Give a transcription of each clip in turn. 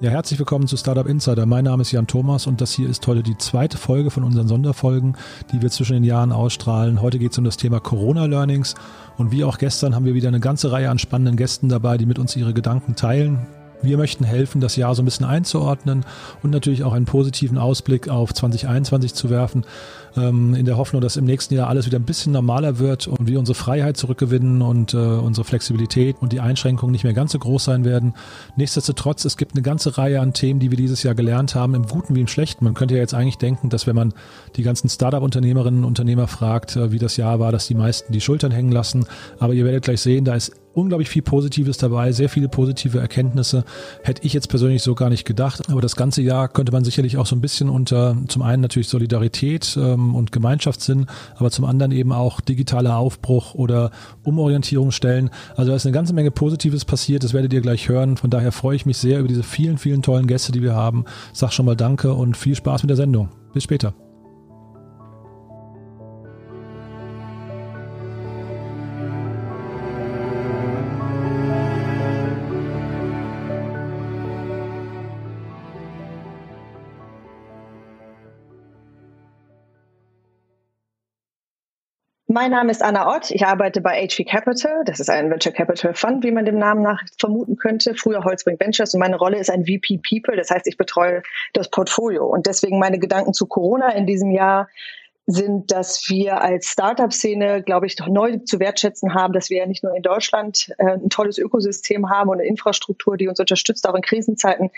Ja, herzlich willkommen zu Startup Insider. Mein Name ist Jan Thomas und das hier ist heute die zweite Folge von unseren Sonderfolgen, die wir zwischen den Jahren ausstrahlen. Heute geht es um das Thema Corona Learnings und wie auch gestern haben wir wieder eine ganze Reihe an spannenden Gästen dabei, die mit uns ihre Gedanken teilen. Wir möchten helfen, das Jahr so ein bisschen einzuordnen und natürlich auch einen positiven Ausblick auf 2021 zu werfen, ähm, in der Hoffnung, dass im nächsten Jahr alles wieder ein bisschen normaler wird und wir unsere Freiheit zurückgewinnen und äh, unsere Flexibilität und die Einschränkungen nicht mehr ganz so groß sein werden. Nichtsdestotrotz, es gibt eine ganze Reihe an Themen, die wir dieses Jahr gelernt haben, im Guten wie im Schlechten. Man könnte ja jetzt eigentlich denken, dass wenn man die ganzen Startup-Unternehmerinnen und Unternehmer fragt, äh, wie das Jahr war, dass die meisten die Schultern hängen lassen. Aber ihr werdet gleich sehen, da ist unglaublich viel Positives dabei, sehr viele positive Erkenntnisse. Hätte ich jetzt persönlich so gar nicht gedacht. Aber das ganze Jahr könnte man sicherlich auch so ein bisschen unter zum einen natürlich Solidarität ähm, und Gemeinschaftssinn, aber zum anderen eben auch digitaler Aufbruch oder Umorientierung stellen. Also da ist eine ganze Menge Positives passiert, das werdet ihr gleich hören. Von daher freue ich mich sehr über diese vielen, vielen tollen Gäste, die wir haben. Sag schon mal Danke und viel Spaß mit der Sendung. Bis später. Mein Name ist Anna Ott. Ich arbeite bei HV Capital. Das ist ein Venture Capital Fund, wie man dem Namen nach vermuten könnte. Früher Holzbrink Ventures. Und meine Rolle ist ein VP People. Das heißt, ich betreue das Portfolio. Und deswegen meine Gedanken zu Corona in diesem Jahr sind, dass wir als Startup-Szene, glaube ich, neu zu wertschätzen haben, dass wir ja nicht nur in Deutschland äh, ein tolles Ökosystem haben und eine Infrastruktur, die uns unterstützt, auch in Krisenzeiten,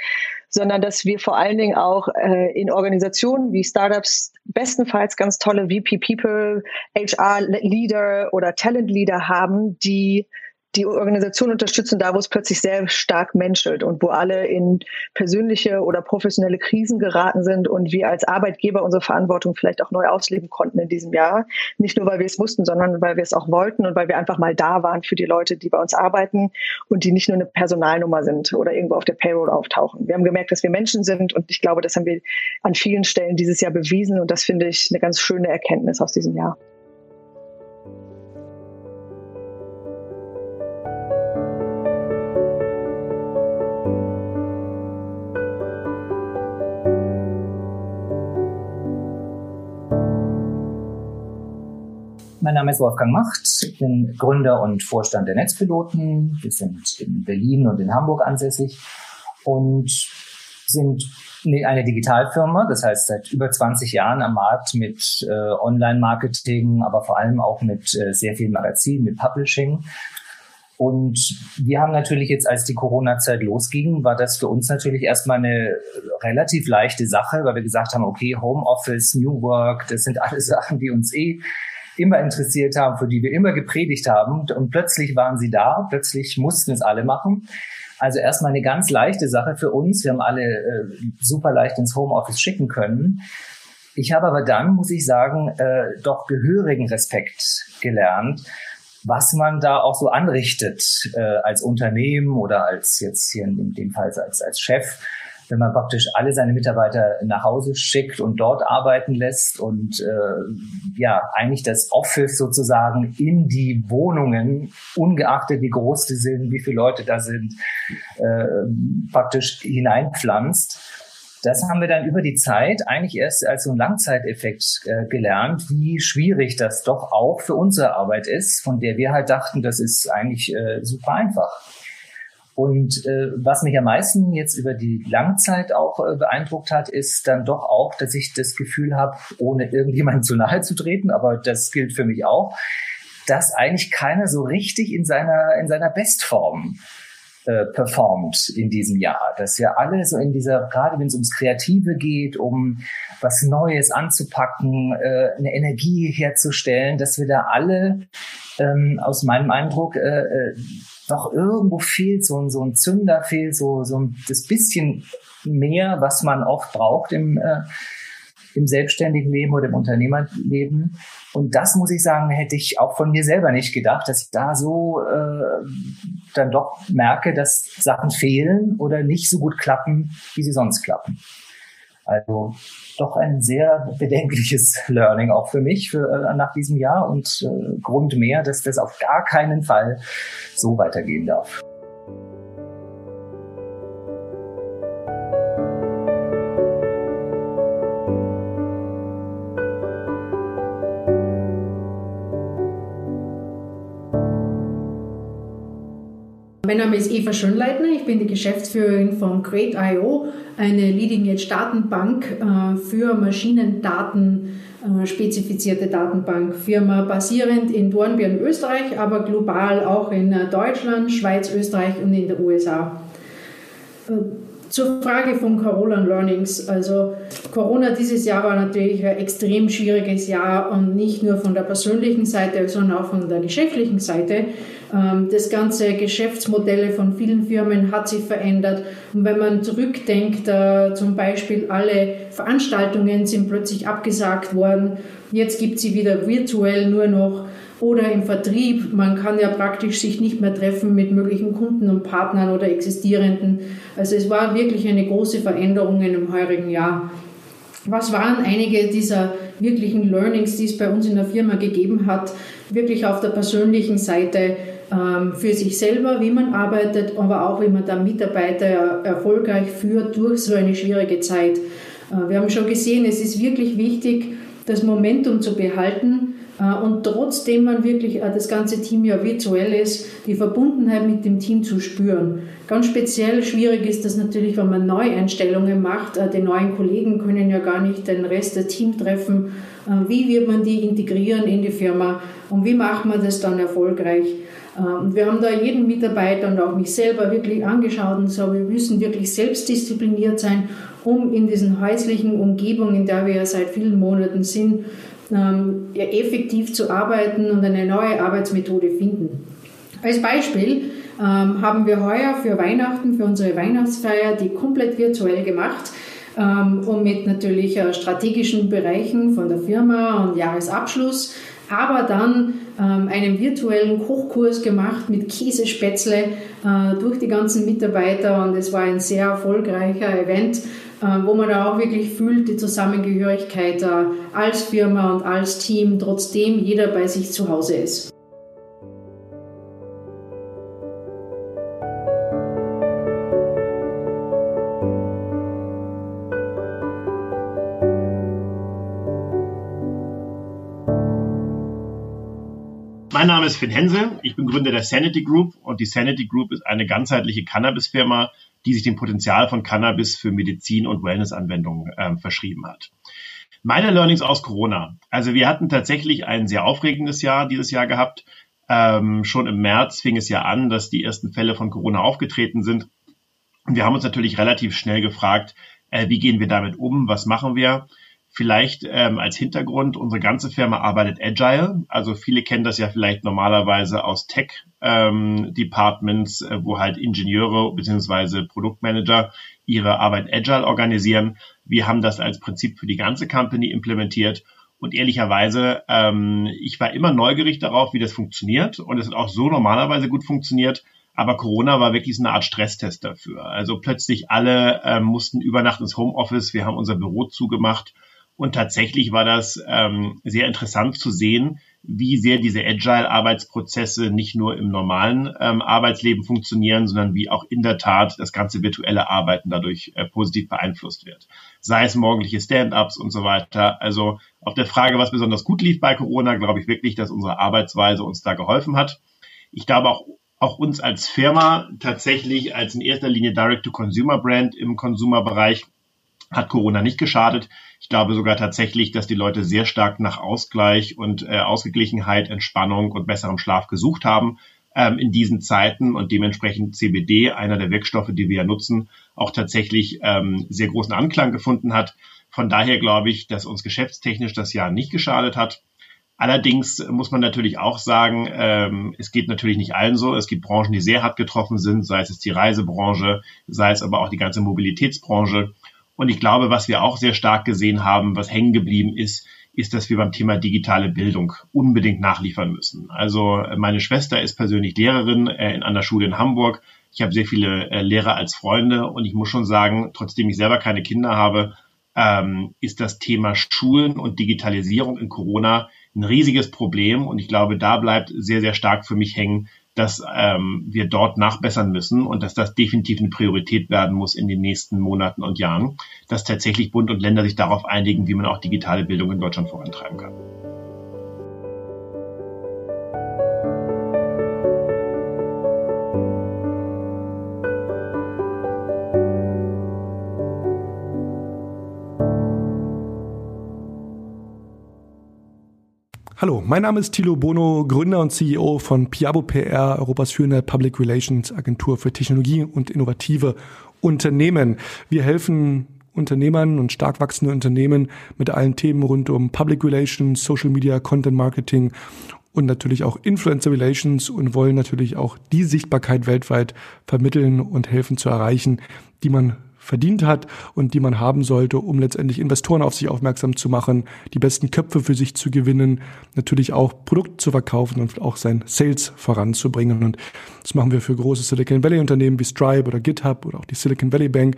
sondern dass wir vor allen Dingen auch äh, in Organisationen wie Startups bestenfalls ganz tolle VP People, HR Leader oder Talent Leader haben, die die Organisation unterstützen, da wo es plötzlich sehr stark menschelt und wo alle in persönliche oder professionelle Krisen geraten sind und wir als Arbeitgeber unsere Verantwortung vielleicht auch neu ausleben konnten in diesem Jahr. Nicht nur, weil wir es mussten, sondern weil wir es auch wollten und weil wir einfach mal da waren für die Leute, die bei uns arbeiten und die nicht nur eine Personalnummer sind oder irgendwo auf der Payroll auftauchen. Wir haben gemerkt, dass wir Menschen sind und ich glaube, das haben wir an vielen Stellen dieses Jahr bewiesen und das finde ich eine ganz schöne Erkenntnis aus diesem Jahr. Mein Name ist Wolfgang Macht, ich bin Gründer und Vorstand der Netzpiloten. Wir sind in Berlin und in Hamburg ansässig und sind eine Digitalfirma, das heißt seit über 20 Jahren am Markt mit äh, Online-Marketing, aber vor allem auch mit äh, sehr vielen Magazinen, mit Publishing. Und wir haben natürlich jetzt, als die Corona-Zeit losging, war das für uns natürlich erstmal eine relativ leichte Sache, weil wir gesagt haben, okay, Homeoffice, New Work, das sind alles Sachen, die uns eh immer interessiert haben, für die wir immer gepredigt haben. Und plötzlich waren sie da, plötzlich mussten es alle machen. Also erstmal eine ganz leichte Sache für uns. Wir haben alle äh, super leicht ins Homeoffice schicken können. Ich habe aber dann, muss ich sagen, äh, doch gehörigen Respekt gelernt, was man da auch so anrichtet äh, als Unternehmen oder als jetzt hier in dem Fall als, als Chef wenn man praktisch alle seine Mitarbeiter nach Hause schickt und dort arbeiten lässt und äh, ja, eigentlich das Office sozusagen in die Wohnungen, ungeachtet wie groß die sind, wie viele Leute da sind, äh, praktisch hineinpflanzt. Das haben wir dann über die Zeit eigentlich erst als so ein Langzeiteffekt äh, gelernt, wie schwierig das doch auch für unsere Arbeit ist, von der wir halt dachten, das ist eigentlich äh, super einfach. Und äh, was mich am meisten jetzt über die Langzeit auch äh, beeindruckt hat, ist dann doch auch, dass ich das Gefühl habe, ohne irgendjemandem zu nahe zu treten, aber das gilt für mich auch, dass eigentlich keiner so richtig in seiner in seiner Bestform äh, performt in diesem Jahr. Dass ja alle so in dieser, gerade wenn es ums Kreative geht, um was Neues anzupacken, äh, eine Energie herzustellen, dass wir da alle ähm, aus meinem Eindruck äh, äh doch irgendwo fehlt so, ein so ein Zünder, fehlt so, so ein, das bisschen mehr, was man oft braucht im, äh, im selbstständigen Leben oder im Unternehmerleben. Und das muss ich sagen, hätte ich auch von mir selber nicht gedacht, dass ich da so äh, dann doch merke, dass Sachen fehlen oder nicht so gut klappen, wie sie sonst klappen. Also doch ein sehr bedenkliches Learning auch für mich für, äh, nach diesem Jahr und äh, Grund mehr, dass das auf gar keinen Fall so weitergehen darf. Mein Name ist Eva Schönleitner, ich bin die Geschäftsführerin von Create.io, eine Leading-Edge-Datenbank äh, für Maschinendaten äh, spezifizierte Datenbankfirma basierend in Dornbirn, Österreich, aber global auch in äh, Deutschland, Schweiz, Österreich und in den USA. Zur Frage von Corona Learnings. Also Corona dieses Jahr war natürlich ein extrem schwieriges Jahr und nicht nur von der persönlichen Seite, sondern auch von der geschäftlichen Seite. Ähm, das ganze Geschäftsmodelle von vielen Firmen hat sich verändert. Und wenn man zurückdenkt, äh, zum Beispiel alle Veranstaltungen sind plötzlich abgesagt worden. Jetzt gibt sie wieder virtuell nur noch oder im Vertrieb. Man kann ja praktisch sich nicht mehr treffen mit möglichen Kunden und Partnern oder existierenden. Also es war wirklich eine große Veränderung in dem heurigen Jahr. Was waren einige dieser wirklichen Learnings, die es bei uns in der Firma gegeben hat, wirklich auf der persönlichen Seite für sich selber, wie man arbeitet, aber auch wie man da Mitarbeiter erfolgreich führt durch so eine schwierige Zeit. Äh, wir haben schon gesehen, es ist wirklich wichtig, das Momentum zu behalten, äh, und trotzdem man wirklich äh, das ganze Team ja virtuell ist, die Verbundenheit mit dem Team zu spüren. Ganz speziell schwierig ist das natürlich, wenn man Neueinstellungen macht. Die neuen Kollegen können ja gar nicht den Rest des Teams treffen. Wie wird man die integrieren in die Firma und wie macht man das dann erfolgreich? Und wir haben da jeden Mitarbeiter und auch mich selber wirklich angeschaut und so, wir müssen wirklich selbstdiszipliniert sein, um in diesen häuslichen Umgebungen, in der wir ja seit vielen Monaten sind, ähm, effektiv zu arbeiten und eine neue Arbeitsmethode finden. Als Beispiel ähm, haben wir heuer für Weihnachten, für unsere Weihnachtsfeier, die komplett virtuell gemacht ähm, und mit natürlich äh, strategischen Bereichen von der Firma und Jahresabschluss, aber dann ähm, einen virtuellen Kochkurs gemacht mit Käsespätzle äh, durch die ganzen Mitarbeiter und es war ein sehr erfolgreicher Event äh, wo man da auch wirklich fühlt, die Zusammengehörigkeit äh, als Firma und als Team, trotzdem jeder bei sich zu Hause ist. Mein Name ist Finn Hensel, ich bin Gründer der Sanity Group und die Sanity Group ist eine ganzheitliche Cannabis-Firma, die sich dem Potenzial von Cannabis für Medizin- und Wellness-Anwendungen äh, verschrieben hat. Meine Learnings aus Corona. Also wir hatten tatsächlich ein sehr aufregendes Jahr dieses Jahr gehabt. Ähm, schon im März fing es ja an, dass die ersten Fälle von Corona aufgetreten sind. Und wir haben uns natürlich relativ schnell gefragt, äh, wie gehen wir damit um, was machen wir? Vielleicht ähm, als Hintergrund, unsere ganze Firma arbeitet agile. Also viele kennen das ja vielleicht normalerweise aus Tech-Departments, ähm, äh, wo halt Ingenieure beziehungsweise Produktmanager ihre Arbeit agile organisieren. Wir haben das als Prinzip für die ganze Company implementiert. Und ehrlicherweise, ähm, ich war immer neugierig darauf, wie das funktioniert. Und es hat auch so normalerweise gut funktioniert. Aber Corona war wirklich so eine Art Stresstest dafür. Also plötzlich alle ähm, mussten über Nacht ins Homeoffice. Wir haben unser Büro zugemacht und tatsächlich war das ähm, sehr interessant zu sehen, wie sehr diese Agile-Arbeitsprozesse nicht nur im normalen ähm, Arbeitsleben funktionieren, sondern wie auch in der Tat das ganze virtuelle Arbeiten dadurch äh, positiv beeinflusst wird. Sei es morgendliche Stand-ups und so weiter. Also auf der Frage, was besonders gut lief bei Corona, glaube ich wirklich, dass unsere Arbeitsweise uns da geholfen hat. Ich glaube auch auch uns als Firma tatsächlich als in erster Linie Direct-to-Consumer-Brand im Consumer-Bereich hat Corona nicht geschadet. Ich glaube sogar tatsächlich, dass die Leute sehr stark nach Ausgleich und äh, Ausgeglichenheit, Entspannung und besserem Schlaf gesucht haben ähm, in diesen Zeiten und dementsprechend CBD, einer der Wirkstoffe, die wir ja nutzen, auch tatsächlich ähm, sehr großen Anklang gefunden hat. Von daher glaube ich, dass uns geschäftstechnisch das Jahr nicht geschadet hat. Allerdings muss man natürlich auch sagen, ähm, es geht natürlich nicht allen so. Es gibt Branchen, die sehr hart getroffen sind, sei es die Reisebranche, sei es aber auch die ganze Mobilitätsbranche. Und ich glaube, was wir auch sehr stark gesehen haben, was hängen geblieben ist, ist, dass wir beim Thema digitale Bildung unbedingt nachliefern müssen. Also meine Schwester ist persönlich Lehrerin äh, in einer Schule in Hamburg. Ich habe sehr viele äh, Lehrer als Freunde und ich muss schon sagen, trotzdem ich selber keine Kinder habe, ähm, ist das Thema Schulen und Digitalisierung in Corona ein riesiges Problem. Und ich glaube, da bleibt sehr, sehr stark für mich hängen, dass ähm, wir dort nachbessern müssen und dass das definitiv eine Priorität werden muss in den nächsten Monaten und Jahren, dass tatsächlich Bund und Länder sich darauf einigen, wie man auch digitale Bildung in Deutschland vorantreiben kann. Hallo, mein Name ist Thilo Bono, Gründer und CEO von Piabo PR, Europas führende Public Relations Agentur für Technologie und innovative Unternehmen. Wir helfen Unternehmern und stark wachsende Unternehmen mit allen Themen rund um Public Relations, Social Media, Content Marketing und natürlich auch Influencer Relations und wollen natürlich auch die Sichtbarkeit weltweit vermitteln und helfen zu erreichen, die man verdient hat und die man haben sollte, um letztendlich Investoren auf sich aufmerksam zu machen, die besten Köpfe für sich zu gewinnen, natürlich auch Produkte zu verkaufen und auch sein Sales voranzubringen. Und das machen wir für große Silicon Valley Unternehmen wie Stripe oder GitHub oder auch die Silicon Valley Bank.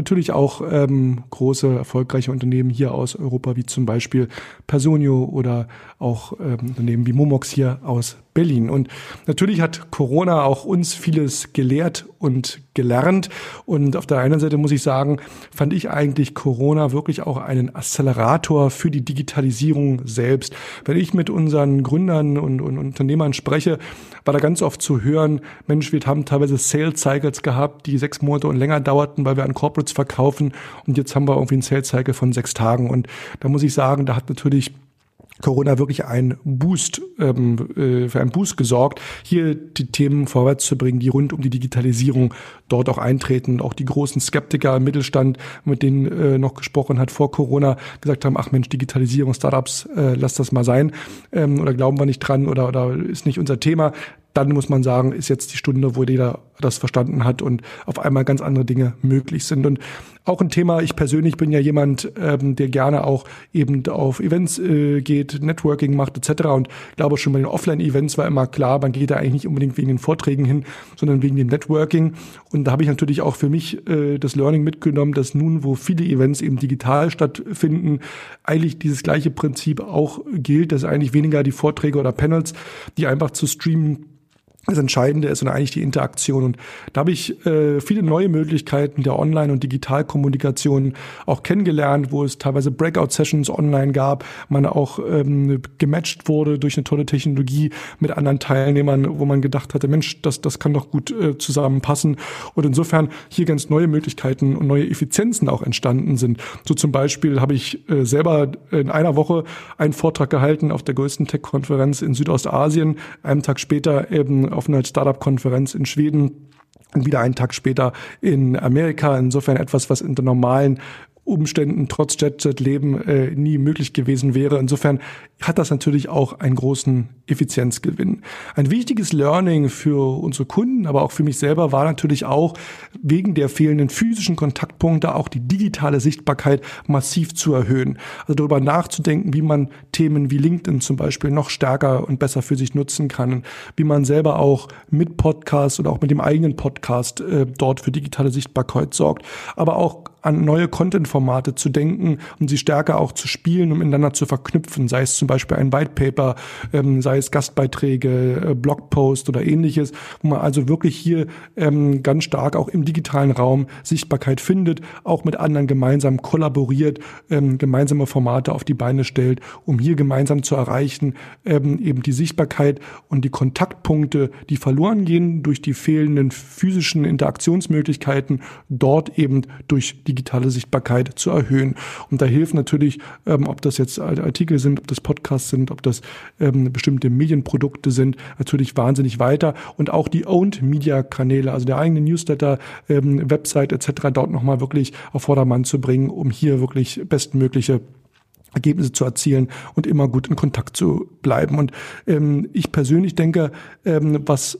Natürlich auch ähm, große erfolgreiche Unternehmen hier aus Europa wie zum Beispiel Personio oder auch ähm, Unternehmen wie Momox hier aus Berlin. Und natürlich hat Corona auch uns vieles gelehrt und gelernt. Und auf der einen Seite muss ich sagen, fand ich eigentlich Corona wirklich auch einen Accelerator für die Digitalisierung selbst. Wenn ich mit unseren Gründern und, und Unternehmern spreche, war da ganz oft zu hören, Mensch, wir haben teilweise Sales Cycles gehabt, die sechs Monate und länger dauerten, weil wir an Corporates verkaufen. Und jetzt haben wir irgendwie einen Sales Cycle von sechs Tagen. Und da muss ich sagen, da hat natürlich Corona wirklich ein Boost, ähm, äh, für einen Boost gesorgt, hier die Themen vorwärts zu bringen, die rund um die Digitalisierung dort auch eintreten. Auch die großen Skeptiker im Mittelstand, mit denen äh, noch gesprochen hat vor Corona, gesagt haben, ach Mensch, Digitalisierung, Startups, äh, lass das mal sein ähm, oder glauben wir nicht dran oder, oder ist nicht unser Thema dann muss man sagen, ist jetzt die Stunde, wo jeder das verstanden hat und auf einmal ganz andere Dinge möglich sind. Und auch ein Thema, ich persönlich bin ja jemand, ähm, der gerne auch eben auf Events äh, geht, Networking macht etc. Und glaube schon bei den Offline-Events war immer klar, man geht da eigentlich nicht unbedingt wegen den Vorträgen hin, sondern wegen dem Networking. Und da habe ich natürlich auch für mich äh, das Learning mitgenommen, dass nun, wo viele Events eben digital stattfinden, eigentlich dieses gleiche Prinzip auch gilt, dass eigentlich weniger die Vorträge oder Panels, die einfach zu streamen, das Entscheidende ist und eigentlich die Interaktion. Und da habe ich äh, viele neue Möglichkeiten der Online- und Digitalkommunikation auch kennengelernt, wo es teilweise Breakout-Sessions online gab, man auch ähm, gematcht wurde durch eine tolle Technologie mit anderen Teilnehmern, wo man gedacht hatte, Mensch, das, das kann doch gut äh, zusammenpassen. Und insofern hier ganz neue Möglichkeiten und neue Effizienzen auch entstanden sind. So zum Beispiel habe ich äh, selber in einer Woche einen Vortrag gehalten auf der größten Tech-Konferenz in Südostasien, einen Tag später eben auf Startup-Konferenz in Schweden und wieder einen Tag später in Amerika. Insofern etwas, was in der normalen Umständen trotz Jet-Jet-Leben äh, nie möglich gewesen wäre. Insofern hat das natürlich auch einen großen Effizienzgewinn. Ein wichtiges Learning für unsere Kunden, aber auch für mich selber war natürlich auch wegen der fehlenden physischen Kontaktpunkte auch die digitale Sichtbarkeit massiv zu erhöhen. Also darüber nachzudenken, wie man Themen wie LinkedIn zum Beispiel noch stärker und besser für sich nutzen kann, wie man selber auch mit Podcast oder auch mit dem eigenen Podcast äh, dort für digitale Sichtbarkeit sorgt, aber auch an neue Content-Formate zu denken und sie stärker auch zu spielen, um miteinander zu verknüpfen, sei es zum Beispiel ein White Paper, ähm, sei es Gastbeiträge, äh, Blogpost oder ähnliches, wo man also wirklich hier ähm, ganz stark auch im digitalen Raum Sichtbarkeit findet, auch mit anderen gemeinsam kollaboriert, ähm, gemeinsame Formate auf die Beine stellt, um hier gemeinsam zu erreichen, ähm, eben die Sichtbarkeit und die Kontaktpunkte, die verloren gehen durch die fehlenden physischen Interaktionsmöglichkeiten, dort eben durch digitale Sichtbarkeit zu erhöhen. Und da hilft natürlich, ähm, ob das jetzt Artikel sind, ob das Podcasts sind, ob das ähm, bestimmte Medienprodukte sind, natürlich wahnsinnig weiter. Und auch die Owned Media Kanäle, also der eigene Newsletter, ähm, Website etc. dort nochmal wirklich auf Vordermann zu bringen, um hier wirklich bestmögliche Ergebnisse zu erzielen und immer gut in Kontakt zu bleiben. Und ähm, ich persönlich denke, ähm, was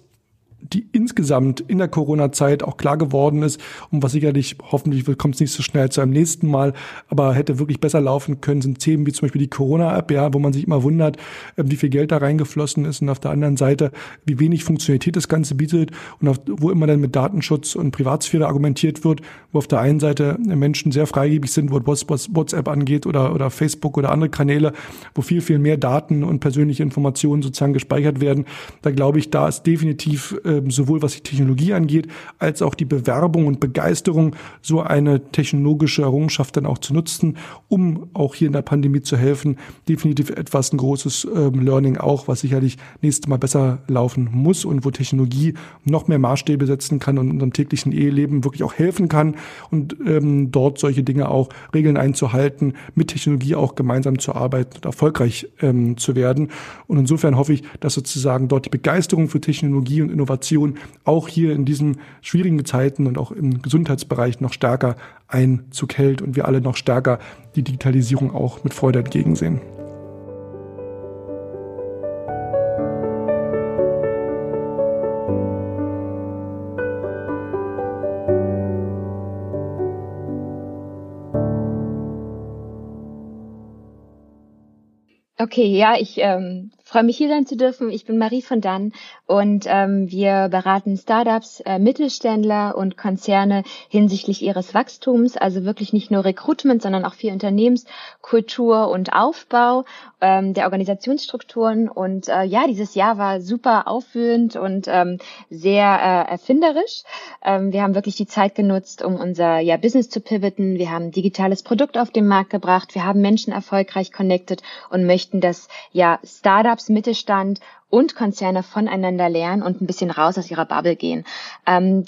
die insgesamt in der Corona-Zeit auch klar geworden ist und was sicherlich, hoffentlich kommt es nicht so schnell zu einem nächsten Mal, aber hätte wirklich besser laufen können, sind Themen wie zum Beispiel die Corona-App, ja, wo man sich immer wundert, ähm, wie viel Geld da reingeflossen ist und auf der anderen Seite, wie wenig Funktionalität das Ganze bietet und auf, wo immer dann mit Datenschutz und Privatsphäre argumentiert wird, wo auf der einen Seite Menschen sehr freigebig sind, was WhatsApp angeht oder, oder Facebook oder andere Kanäle, wo viel, viel mehr Daten und persönliche Informationen sozusagen gespeichert werden. Da glaube ich, da ist definitiv äh, sowohl was die Technologie angeht, als auch die Bewerbung und Begeisterung, so eine technologische Errungenschaft dann auch zu nutzen, um auch hier in der Pandemie zu helfen. Definitiv etwas ein großes ähm, Learning auch, was sicherlich nächstes Mal besser laufen muss und wo Technologie noch mehr Maßstäbe setzen kann und unserem täglichen Eheleben wirklich auch helfen kann und ähm, dort solche Dinge auch Regeln einzuhalten, mit Technologie auch gemeinsam zu arbeiten und erfolgreich ähm, zu werden. Und insofern hoffe ich, dass sozusagen dort die Begeisterung für Technologie und Innovation auch hier in diesen schwierigen Zeiten und auch im Gesundheitsbereich noch stärker Einzug hält und wir alle noch stärker die Digitalisierung auch mit Freude entgegensehen. Okay, ja, ich ähm, freue mich hier sein zu dürfen. Ich bin Marie von Dann und ähm, wir beraten Startups, äh, Mittelständler und Konzerne hinsichtlich ihres Wachstums, also wirklich nicht nur Recruitment, sondern auch viel Unternehmenskultur und Aufbau ähm, der Organisationsstrukturen. Und äh, ja, dieses Jahr war super aufwühlend und ähm, sehr äh, erfinderisch. Ähm, wir haben wirklich die Zeit genutzt, um unser ja, Business zu pivoten. Wir haben digitales Produkt auf den Markt gebracht. Wir haben Menschen erfolgreich connected und möchten, dass ja Startups Startups, Mittelstand und Konzerne voneinander lernen und ein bisschen raus aus ihrer Bubble gehen. Ähm,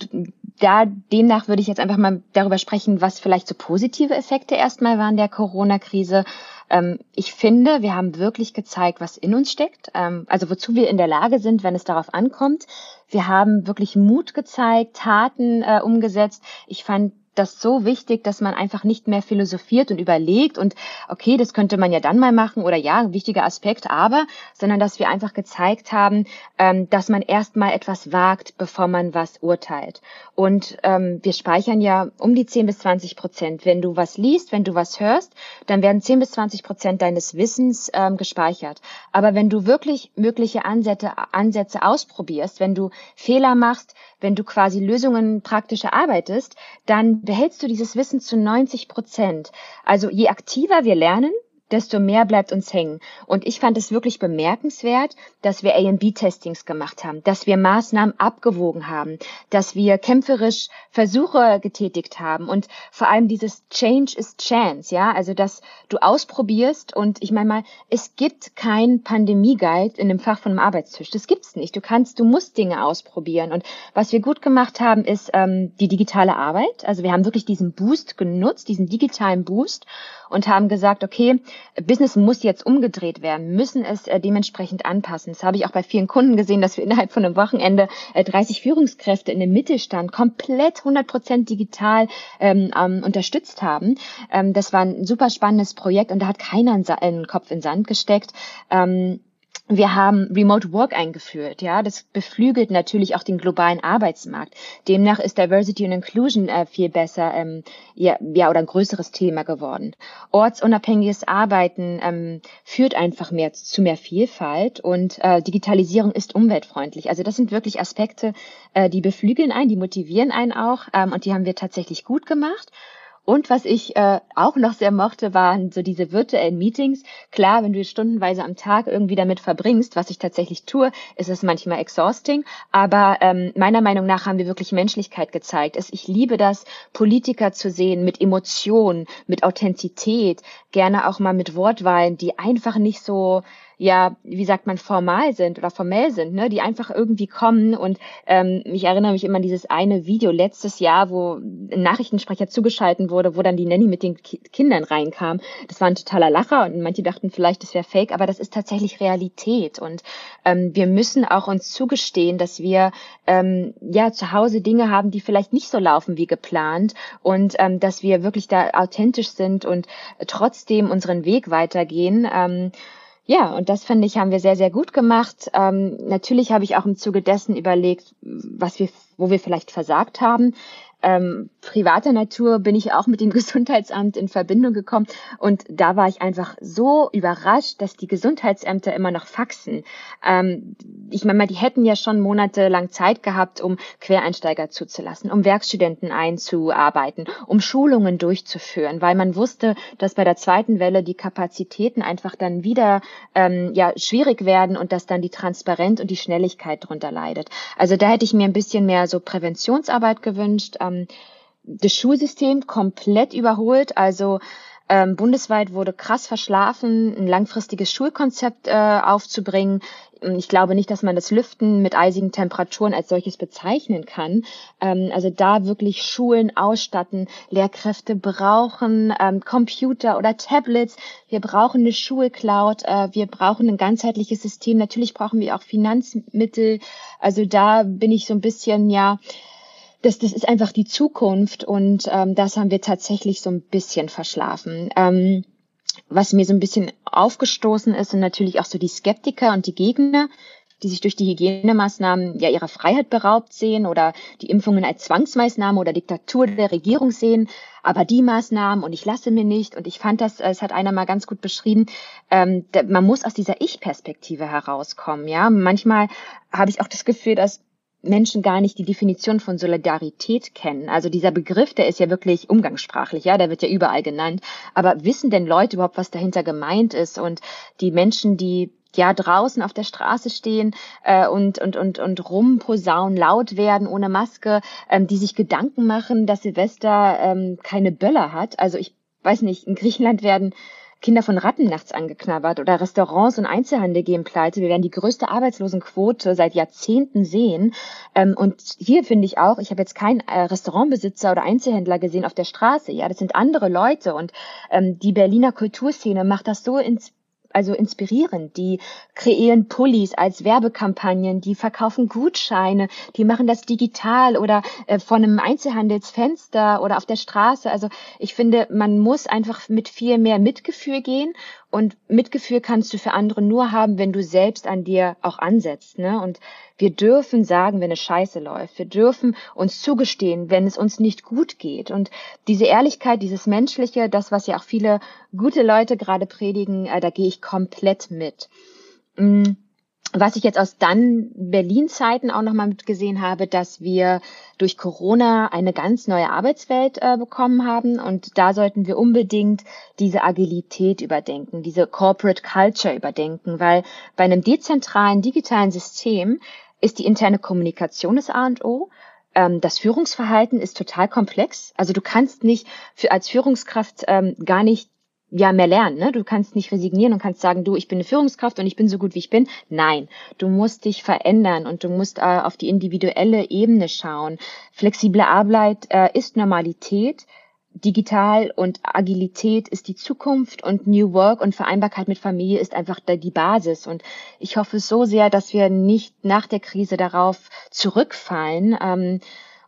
da demnach würde ich jetzt einfach mal darüber sprechen, was vielleicht so positive Effekte erstmal waren der Corona-Krise. Ähm, ich finde, wir haben wirklich gezeigt, was in uns steckt, ähm, also wozu wir in der Lage sind, wenn es darauf ankommt. Wir haben wirklich Mut gezeigt, Taten äh, umgesetzt. Ich fand das so wichtig, dass man einfach nicht mehr philosophiert und überlegt und okay, das könnte man ja dann mal machen oder ja, wichtiger Aspekt, aber, sondern dass wir einfach gezeigt haben, ähm, dass man erstmal etwas wagt, bevor man was urteilt. Und ähm, wir speichern ja um die 10 bis 20 Prozent. Wenn du was liest, wenn du was hörst, dann werden 10 bis 20 Prozent deines Wissens ähm, gespeichert. Aber wenn du wirklich mögliche Ansätze, Ansätze ausprobierst, wenn du Fehler machst, wenn du quasi Lösungen praktisch erarbeitest, dann behältst du dieses Wissen zu 90 Prozent. Also je aktiver wir lernen, desto mehr bleibt uns hängen. Und ich fand es wirklich bemerkenswert, dass wir A&B-Testings gemacht haben, dass wir Maßnahmen abgewogen haben, dass wir kämpferisch Versuche getätigt haben und vor allem dieses Change is Chance, ja, also dass du ausprobierst und ich meine mal, es gibt kein Pandemie-Guide in dem Fach von einem Arbeitstisch. Das gibt's nicht. Du kannst, du musst Dinge ausprobieren. Und was wir gut gemacht haben, ist ähm, die digitale Arbeit. Also wir haben wirklich diesen Boost genutzt, diesen digitalen Boost und haben gesagt, okay, Business muss jetzt umgedreht werden, müssen es äh, dementsprechend anpassen. Das habe ich auch bei vielen Kunden gesehen, dass wir innerhalb von einem Wochenende äh, 30 Führungskräfte in dem Mittelstand komplett 100 Prozent digital ähm, ähm, unterstützt haben. Ähm, das war ein super spannendes Projekt und da hat keiner einen Kopf in Sand gesteckt. Ähm, wir haben Remote Work eingeführt, ja. Das beflügelt natürlich auch den globalen Arbeitsmarkt. Demnach ist Diversity und Inclusion äh, viel besser, ähm, ja, ja, oder ein größeres Thema geworden. Ortsunabhängiges Arbeiten ähm, führt einfach mehr zu mehr Vielfalt und äh, Digitalisierung ist umweltfreundlich. Also das sind wirklich Aspekte, äh, die beflügeln einen, die motivieren einen auch ähm, und die haben wir tatsächlich gut gemacht. Und was ich äh, auch noch sehr mochte, waren so diese virtuellen Meetings. Klar, wenn du stundenweise am Tag irgendwie damit verbringst, was ich tatsächlich tue, ist es manchmal exhausting. Aber ähm, meiner Meinung nach haben wir wirklich Menschlichkeit gezeigt. Es, ich liebe das, Politiker zu sehen mit Emotionen, mit Authentizität, gerne auch mal mit Wortwahlen, die einfach nicht so ja, wie sagt man, formal sind oder formell sind, ne, die einfach irgendwie kommen. Und ähm, ich erinnere mich immer an dieses eine Video letztes Jahr, wo ein Nachrichtensprecher zugeschalten wurde, wo dann die Nanny mit den Ki Kindern reinkam. Das war ein totaler Lacher und manche dachten vielleicht, das wäre fake, aber das ist tatsächlich Realität. Und ähm, wir müssen auch uns zugestehen, dass wir ähm, ja zu Hause Dinge haben, die vielleicht nicht so laufen wie geplant und ähm, dass wir wirklich da authentisch sind und trotzdem unseren Weg weitergehen. Ähm, ja, und das finde ich, haben wir sehr, sehr gut gemacht. Ähm, natürlich habe ich auch im Zuge dessen überlegt, was wir, wo wir vielleicht versagt haben. Ähm, privater Natur bin ich auch mit dem Gesundheitsamt in Verbindung gekommen und da war ich einfach so überrascht, dass die Gesundheitsämter immer noch faxen. Ähm, ich meine, die hätten ja schon monatelang Zeit gehabt, um Quereinsteiger zuzulassen, um Werkstudenten einzuarbeiten, um Schulungen durchzuführen, weil man wusste, dass bei der zweiten Welle die Kapazitäten einfach dann wieder ähm, ja schwierig werden und dass dann die Transparenz und die Schnelligkeit drunter leidet. Also da hätte ich mir ein bisschen mehr so Präventionsarbeit gewünscht. Ähm, das Schulsystem komplett überholt. Also ähm, bundesweit wurde krass verschlafen, ein langfristiges Schulkonzept äh, aufzubringen. Ich glaube nicht, dass man das Lüften mit eisigen Temperaturen als solches bezeichnen kann. Ähm, also da wirklich Schulen ausstatten, Lehrkräfte brauchen ähm, Computer oder Tablets. Wir brauchen eine Schulcloud. Äh, wir brauchen ein ganzheitliches System. Natürlich brauchen wir auch Finanzmittel. Also da bin ich so ein bisschen, ja, das, das ist einfach die Zukunft und ähm, das haben wir tatsächlich so ein bisschen verschlafen. Ähm, was mir so ein bisschen aufgestoßen ist, sind natürlich auch so die Skeptiker und die Gegner, die sich durch die Hygienemaßnahmen ja ihrer Freiheit beraubt sehen oder die Impfungen als Zwangsmaßnahme oder Diktatur der Regierung sehen. Aber die Maßnahmen und ich lasse mir nicht und ich fand das, es hat einer mal ganz gut beschrieben, ähm, man muss aus dieser Ich-Perspektive herauskommen. Ja, manchmal habe ich auch das Gefühl, dass Menschen gar nicht die Definition von Solidarität kennen. Also dieser Begriff, der ist ja wirklich umgangssprachlich, ja, der wird ja überall genannt. Aber wissen denn Leute überhaupt, was dahinter gemeint ist? Und die Menschen, die ja draußen auf der Straße stehen äh, und und und und rumposaunen, laut werden ohne Maske, ähm, die sich Gedanken machen, dass Silvester ähm, keine Böller hat. Also ich weiß nicht, in Griechenland werden Kinder von Ratten nachts angeknabbert oder Restaurants und Einzelhandel gehen pleite. Wir werden die größte Arbeitslosenquote seit Jahrzehnten sehen. Ähm, und hier finde ich auch, ich habe jetzt keinen äh, Restaurantbesitzer oder Einzelhändler gesehen auf der Straße. Ja, das sind andere Leute und ähm, die Berliner Kulturszene macht das so ins also inspirierend. Die kreieren Pullis als Werbekampagnen, die verkaufen Gutscheine, die machen das digital oder äh, von einem Einzelhandelsfenster oder auf der Straße. Also ich finde, man muss einfach mit viel mehr Mitgefühl gehen und Mitgefühl kannst du für andere nur haben, wenn du selbst an dir auch ansetzt. Ne? Und wir dürfen sagen, wenn es scheiße läuft. Wir dürfen uns zugestehen, wenn es uns nicht gut geht. Und diese Ehrlichkeit, dieses Menschliche, das, was ja auch viele gute Leute gerade predigen, äh, da gehe ich komplett mit. Mm was ich jetzt aus dann Berlin-Zeiten auch nochmal mitgesehen habe, dass wir durch Corona eine ganz neue Arbeitswelt äh, bekommen haben und da sollten wir unbedingt diese Agilität überdenken, diese Corporate Culture überdenken, weil bei einem dezentralen digitalen System ist die interne Kommunikation das A und O. Ähm, das Führungsverhalten ist total komplex. Also du kannst nicht für, als Führungskraft ähm, gar nicht ja mehr lernen. Ne? Du kannst nicht resignieren und kannst sagen, du, ich bin eine Führungskraft und ich bin so gut wie ich bin. Nein, du musst dich verändern und du musst äh, auf die individuelle Ebene schauen. Flexible Arbeit äh, ist Normalität. Digital und Agilität ist die Zukunft und New Work und Vereinbarkeit mit Familie ist einfach die Basis. Und ich hoffe so sehr, dass wir nicht nach der Krise darauf zurückfallen. Ähm,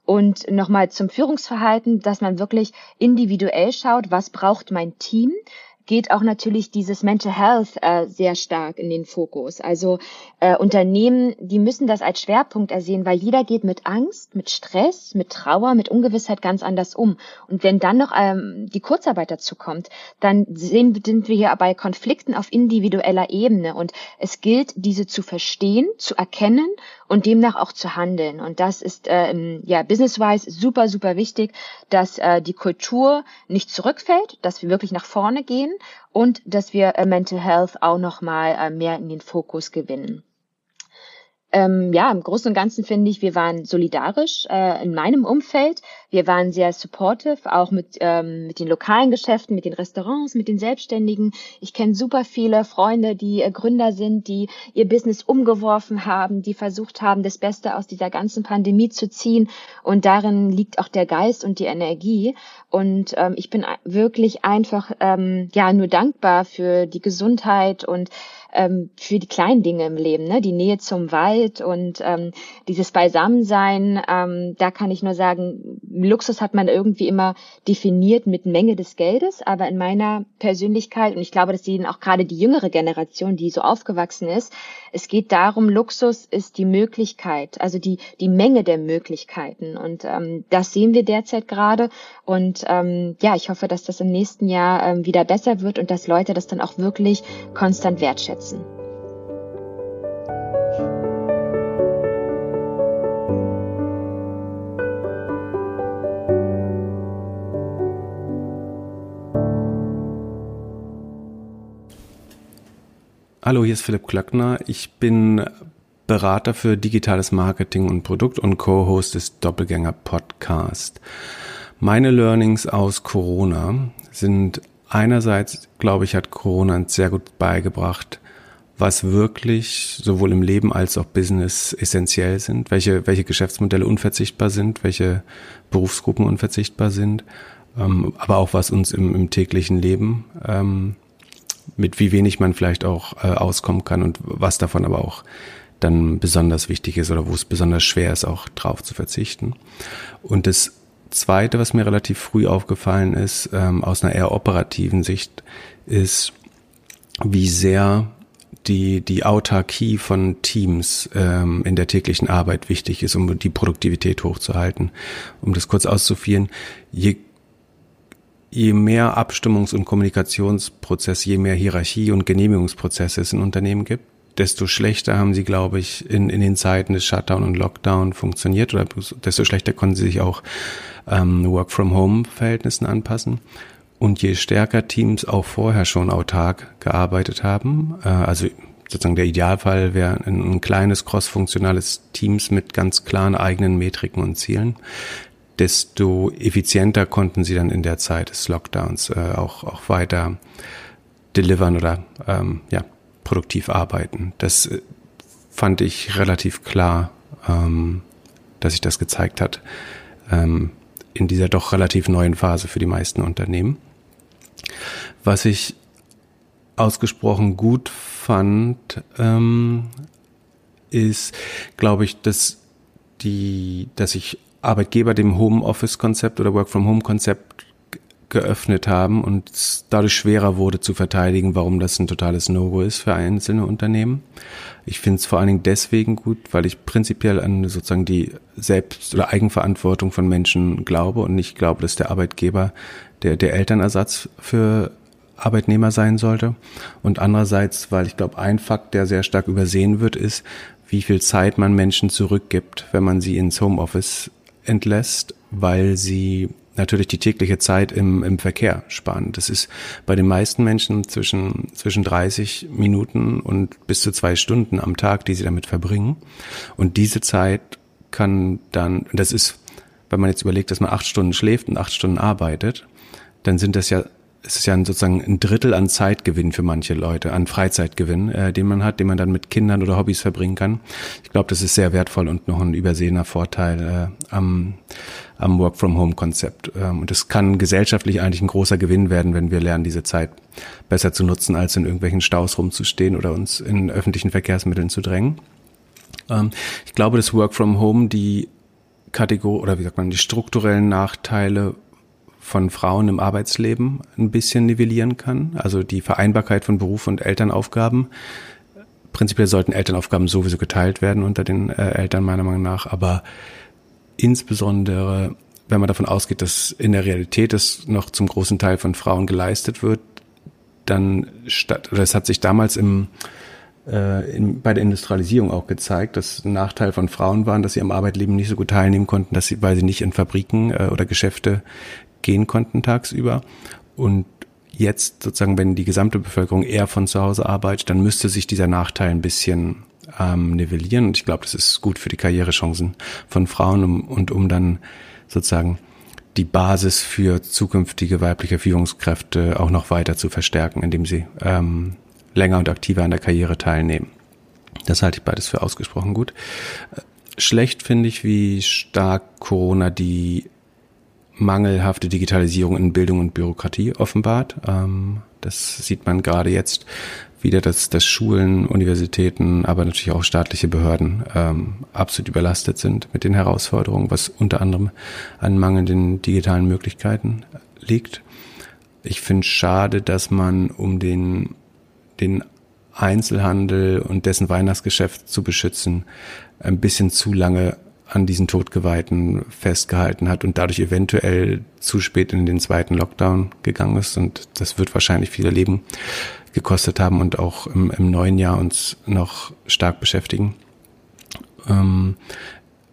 und nochmal zum Führungsverhalten, dass man wirklich individuell schaut, was braucht mein Team, geht auch natürlich dieses Mental Health äh, sehr stark in den Fokus. Also äh, Unternehmen, die müssen das als Schwerpunkt ersehen, weil jeder geht mit Angst, mit Stress, mit Trauer, mit Ungewissheit ganz anders um. Und wenn dann noch ähm, die Kurzarbeit dazu kommt, dann sehen, sind wir hier bei Konflikten auf individueller Ebene. Und es gilt, diese zu verstehen, zu erkennen und demnach auch zu handeln. Und das ist ähm, ja business-wise super, super wichtig, dass äh, die Kultur nicht zurückfällt, dass wir wirklich nach vorne gehen und dass wir äh, Mental Health auch nochmal äh, mehr in den Fokus gewinnen ähm, ja, im Großen und Ganzen finde ich, wir waren solidarisch äh, in meinem Umfeld. Wir waren sehr supportive, auch mit, ähm, mit den lokalen Geschäften, mit den Restaurants, mit den Selbstständigen. Ich kenne super viele Freunde, die äh, Gründer sind, die ihr Business umgeworfen haben, die versucht haben, das Beste aus dieser ganzen Pandemie zu ziehen. Und darin liegt auch der Geist und die Energie. Und ähm, ich bin wirklich einfach ähm, ja nur dankbar für die Gesundheit und ähm, für die kleinen Dinge im Leben, ne? die Nähe zum Wald und ähm, dieses Beisammensein, ähm, da kann ich nur sagen, Luxus hat man irgendwie immer definiert mit Menge des Geldes, aber in meiner Persönlichkeit, und ich glaube, dass sehen auch gerade die jüngere Generation, die so aufgewachsen ist, es geht darum, Luxus ist die Möglichkeit, also die, die Menge der Möglichkeiten. Und ähm, das sehen wir derzeit gerade. Und ähm, ja, ich hoffe, dass das im nächsten Jahr ähm, wieder besser wird und dass Leute das dann auch wirklich konstant wertschätzen. Hallo, hier ist Philipp Klöckner. Ich bin Berater für digitales Marketing und Produkt und Co-Host des Doppelgänger Podcast. Meine Learnings aus Corona sind einerseits, glaube ich, hat Corona uns sehr gut beigebracht, was wirklich sowohl im Leben als auch Business essentiell sind, welche, welche Geschäftsmodelle unverzichtbar sind, welche Berufsgruppen unverzichtbar sind, ähm, aber auch was uns im, im täglichen Leben ähm, mit wie wenig man vielleicht auch äh, auskommen kann und was davon aber auch dann besonders wichtig ist oder wo es besonders schwer ist, auch drauf zu verzichten. Und das Zweite, was mir relativ früh aufgefallen ist, ähm, aus einer eher operativen Sicht, ist, wie sehr die, die Autarkie von Teams ähm, in der täglichen Arbeit wichtig ist, um die Produktivität hochzuhalten. Um das kurz auszuführen, je je mehr Abstimmungs- und Kommunikationsprozess, je mehr Hierarchie und Genehmigungsprozesse es in Unternehmen gibt, desto schlechter haben sie, glaube ich, in, in den Zeiten des Shutdown und Lockdown funktioniert oder desto schlechter konnten sie sich auch ähm, Work-from-Home-Verhältnissen anpassen. Und je stärker Teams auch vorher schon autark gearbeitet haben, äh, also sozusagen der Idealfall wäre ein, ein kleines crossfunktionales Teams mit ganz klaren eigenen Metriken und Zielen, desto effizienter konnten sie dann in der Zeit des Lockdowns äh, auch, auch weiter delivern oder ähm, ja, produktiv arbeiten. Das äh, fand ich relativ klar, ähm, dass sich das gezeigt hat ähm, in dieser doch relativ neuen Phase für die meisten Unternehmen. Was ich ausgesprochen gut fand, ähm, ist, glaube ich, dass die, dass ich Arbeitgeber dem Homeoffice-Konzept oder Work-from-Home-Konzept geöffnet haben und es dadurch schwerer wurde zu verteidigen, warum das ein totales No-Go ist für einzelne Unternehmen. Ich finde es vor allen Dingen deswegen gut, weil ich prinzipiell an sozusagen die Selbst- oder Eigenverantwortung von Menschen glaube und nicht glaube, dass der Arbeitgeber der, der Elternersatz für Arbeitnehmer sein sollte. Und andererseits, weil ich glaube, ein Fakt, der sehr stark übersehen wird, ist, wie viel Zeit man Menschen zurückgibt, wenn man sie ins Homeoffice entlässt, weil sie natürlich die tägliche Zeit im, im Verkehr sparen. Das ist bei den meisten Menschen zwischen, zwischen 30 Minuten und bis zu zwei Stunden am Tag, die sie damit verbringen. Und diese Zeit kann dann, das ist, wenn man jetzt überlegt, dass man acht Stunden schläft und acht Stunden arbeitet, dann sind das ja es ist ja sozusagen ein Drittel an Zeitgewinn für manche Leute, an Freizeitgewinn, äh, den man hat, den man dann mit Kindern oder Hobbys verbringen kann. Ich glaube, das ist sehr wertvoll und noch ein übersehener Vorteil äh, am, am Work-from-Home-Konzept. Ähm, und es kann gesellschaftlich eigentlich ein großer Gewinn werden, wenn wir lernen, diese Zeit besser zu nutzen, als in irgendwelchen Staus rumzustehen oder uns in öffentlichen Verkehrsmitteln zu drängen. Ähm, ich glaube, dass Work-from-Home die Kategorie oder wie sagt man, die strukturellen Nachteile von Frauen im Arbeitsleben ein bisschen nivellieren kann. Also die Vereinbarkeit von Beruf und Elternaufgaben. Prinzipiell sollten Elternaufgaben sowieso geteilt werden unter den äh, Eltern meiner Meinung nach, aber insbesondere wenn man davon ausgeht, dass in der Realität es noch zum großen Teil von Frauen geleistet wird, dann statt, das hat sich damals im äh, in, bei der Industrialisierung auch gezeigt, dass ein Nachteil von Frauen waren, dass sie am Arbeitleben nicht so gut teilnehmen konnten, dass sie, weil sie nicht in Fabriken äh, oder Geschäfte gehen konnten tagsüber. Und jetzt sozusagen, wenn die gesamte Bevölkerung eher von zu Hause arbeitet, dann müsste sich dieser Nachteil ein bisschen ähm, nivellieren. Und ich glaube, das ist gut für die Karrierechancen von Frauen um, und um dann sozusagen die Basis für zukünftige weibliche Führungskräfte auch noch weiter zu verstärken, indem sie ähm, länger und aktiver an der Karriere teilnehmen. Das halte ich beides für ausgesprochen gut. Schlecht finde ich, wie stark Corona die mangelhafte Digitalisierung in Bildung und Bürokratie offenbart. Ähm, Das sieht man gerade jetzt wieder, dass, dass Schulen, Universitäten, aber natürlich auch staatliche Behörden ähm, absolut überlastet sind mit den Herausforderungen, was unter anderem an mangelnden digitalen Möglichkeiten liegt. Ich finde schade, dass man um den, den Einzelhandel und dessen Weihnachtsgeschäft zu beschützen, ein bisschen zu lange an diesen Todgeweihten festgehalten hat und dadurch eventuell zu spät in den zweiten Lockdown gegangen ist. Und das wird wahrscheinlich viele Leben gekostet haben und auch im, im neuen Jahr uns noch stark beschäftigen. Ähm,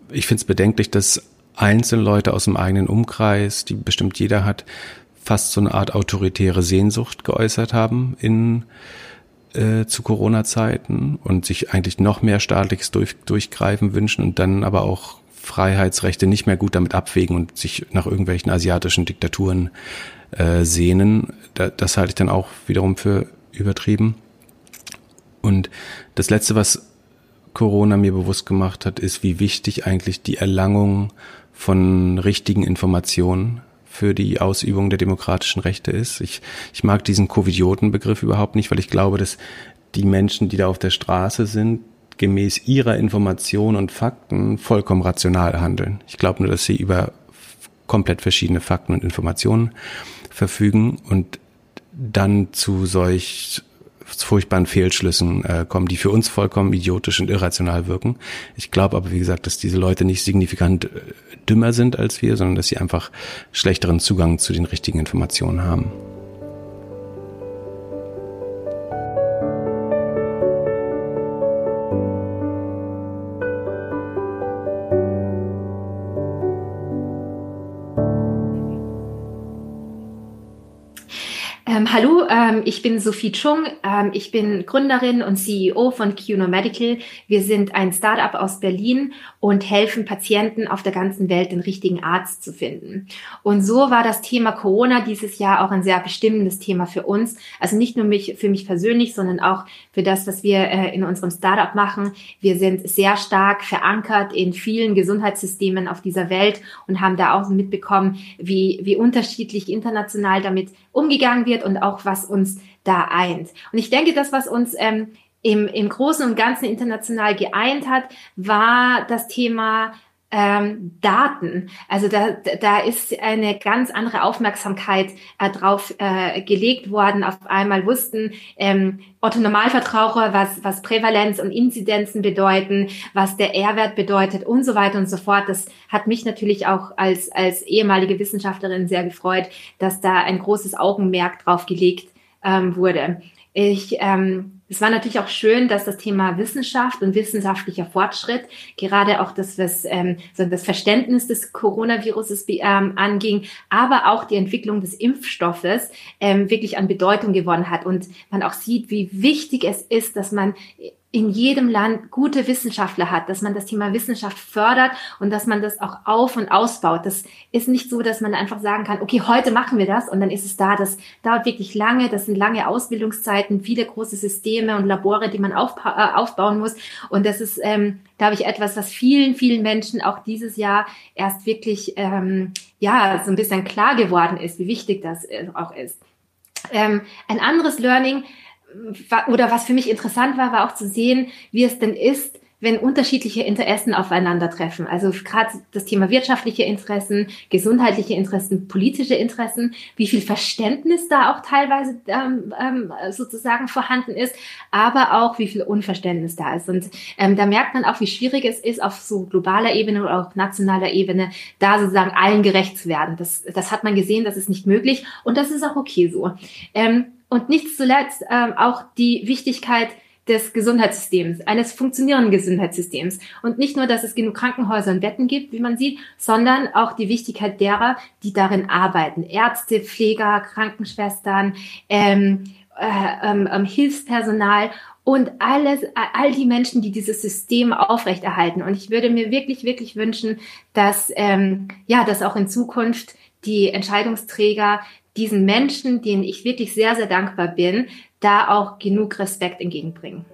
ich finde es bedenklich, dass einzelne Leute aus dem eigenen Umkreis, die bestimmt jeder hat, fast so eine Art autoritäre Sehnsucht geäußert haben in äh, zu Corona-Zeiten und sich eigentlich noch mehr staatliches durch, Durchgreifen wünschen und dann aber auch Freiheitsrechte nicht mehr gut damit abwägen und sich nach irgendwelchen asiatischen Diktaturen äh, sehnen. Da, das halte ich dann auch wiederum für übertrieben. Und das Letzte, was Corona mir bewusst gemacht hat, ist, wie wichtig eigentlich die Erlangung von richtigen Informationen für die Ausübung der demokratischen Rechte ist. Ich, ich mag diesen Covidioten-Begriff überhaupt nicht, weil ich glaube, dass die Menschen, die da auf der Straße sind, gemäß ihrer Informationen und Fakten vollkommen rational handeln. Ich glaube nur, dass sie über komplett verschiedene Fakten und Informationen verfügen und dann zu solch furchtbaren Fehlschlüssen äh, kommen, die für uns vollkommen idiotisch und irrational wirken. Ich glaube aber, wie gesagt, dass diese Leute nicht signifikant äh, dümmer sind als wir, sondern dass sie einfach schlechteren Zugang zu den richtigen Informationen haben. Ähm, hallo, ähm, ich bin Sophie Chung. Ähm, ich bin Gründerin und CEO von QNO Medical. Wir sind ein Startup aus Berlin und helfen Patienten auf der ganzen Welt den richtigen Arzt zu finden. Und so war das Thema Corona dieses Jahr auch ein sehr bestimmendes Thema für uns. Also nicht nur mich, für mich persönlich, sondern auch für das, was wir äh, in unserem Startup machen. Wir sind sehr stark verankert in vielen Gesundheitssystemen auf dieser Welt und haben da auch mitbekommen, wie, wie unterschiedlich international damit umgegangen wird und auch was uns da eint. Und ich denke, das, was uns ähm, im, im Großen und Ganzen international geeint hat, war das Thema ähm, Daten. Also da, da ist eine ganz andere Aufmerksamkeit äh, drauf äh, gelegt worden. Auf einmal wussten ähm, Otto Normalverbraucher, was, was Prävalenz und Inzidenzen bedeuten, was der R-Wert bedeutet und so weiter und so fort. Das hat mich natürlich auch als, als ehemalige Wissenschaftlerin sehr gefreut, dass da ein großes Augenmerk drauf gelegt ähm, wurde. Ich ähm, es war natürlich auch schön, dass das Thema Wissenschaft und wissenschaftlicher Fortschritt, gerade auch das, was ähm, so das Verständnis des Coronaviruses ähm, anging, aber auch die Entwicklung des Impfstoffes ähm, wirklich an Bedeutung gewonnen hat. Und man auch sieht, wie wichtig es ist, dass man in jedem Land gute Wissenschaftler hat, dass man das Thema Wissenschaft fördert und dass man das auch auf und ausbaut. Das ist nicht so, dass man einfach sagen kann, okay, heute machen wir das und dann ist es da. Das dauert wirklich lange. Das sind lange Ausbildungszeiten, viele große Systeme und Labore, die man auf, äh, aufbauen muss. Und das ist, ähm, glaube ich, etwas, was vielen, vielen Menschen auch dieses Jahr erst wirklich, ähm, ja, so ein bisschen klar geworden ist, wie wichtig das äh, auch ist. Ähm, ein anderes Learning, oder was für mich interessant war, war auch zu sehen, wie es denn ist, wenn unterschiedliche Interessen aufeinandertreffen. Also gerade das Thema wirtschaftliche Interessen, gesundheitliche Interessen, politische Interessen, wie viel Verständnis da auch teilweise ähm, ähm, sozusagen vorhanden ist, aber auch wie viel Unverständnis da ist. Und ähm, da merkt man auch, wie schwierig es ist, auf so globaler Ebene oder auf nationaler Ebene da sozusagen allen gerecht zu werden. Das, das hat man gesehen, das ist nicht möglich und das ist auch okay so. Ähm, und nicht zuletzt ähm, auch die Wichtigkeit des Gesundheitssystems, eines funktionierenden Gesundheitssystems. Und nicht nur, dass es genug Krankenhäuser und Betten gibt, wie man sieht, sondern auch die Wichtigkeit derer, die darin arbeiten. Ärzte, Pfleger, Krankenschwestern, ähm, äh, ähm, ähm Hilfspersonal und alles, all die Menschen, die dieses System aufrechterhalten. Und ich würde mir wirklich, wirklich wünschen, dass, ähm, ja, dass auch in Zukunft die Entscheidungsträger diesen Menschen, denen ich wirklich sehr, sehr dankbar bin, da auch genug Respekt entgegenbringen.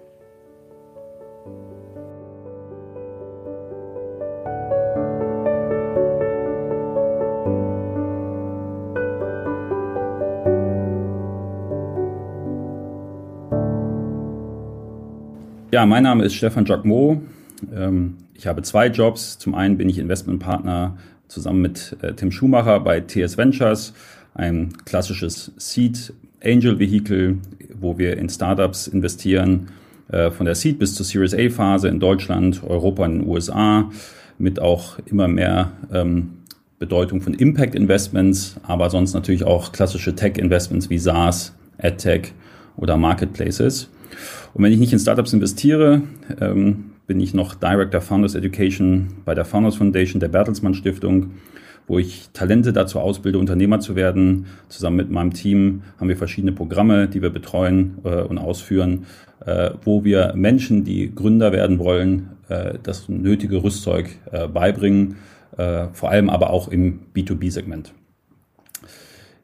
Ja, mein Name ist Stefan Jacquemot. Ähm, ich habe zwei Jobs. Zum einen bin ich Investmentpartner zusammen mit äh, Tim Schumacher bei TS Ventures ein klassisches Seed Angel Vehicle, wo wir in Startups investieren, äh, von der Seed bis zur Series A Phase in Deutschland, Europa und den USA, mit auch immer mehr ähm, Bedeutung von Impact Investments, aber sonst natürlich auch klassische Tech Investments wie SaaS, AdTech oder Marketplaces. Und wenn ich nicht in Startups investiere, ähm, bin ich noch Director Founders Education bei der Founders Foundation der Bertelsmann Stiftung, wo ich Talente dazu ausbilde, Unternehmer zu werden. Zusammen mit meinem Team haben wir verschiedene Programme, die wir betreuen äh, und ausführen, äh, wo wir Menschen, die Gründer werden wollen, äh, das nötige Rüstzeug äh, beibringen, äh, vor allem aber auch im B2B-Segment.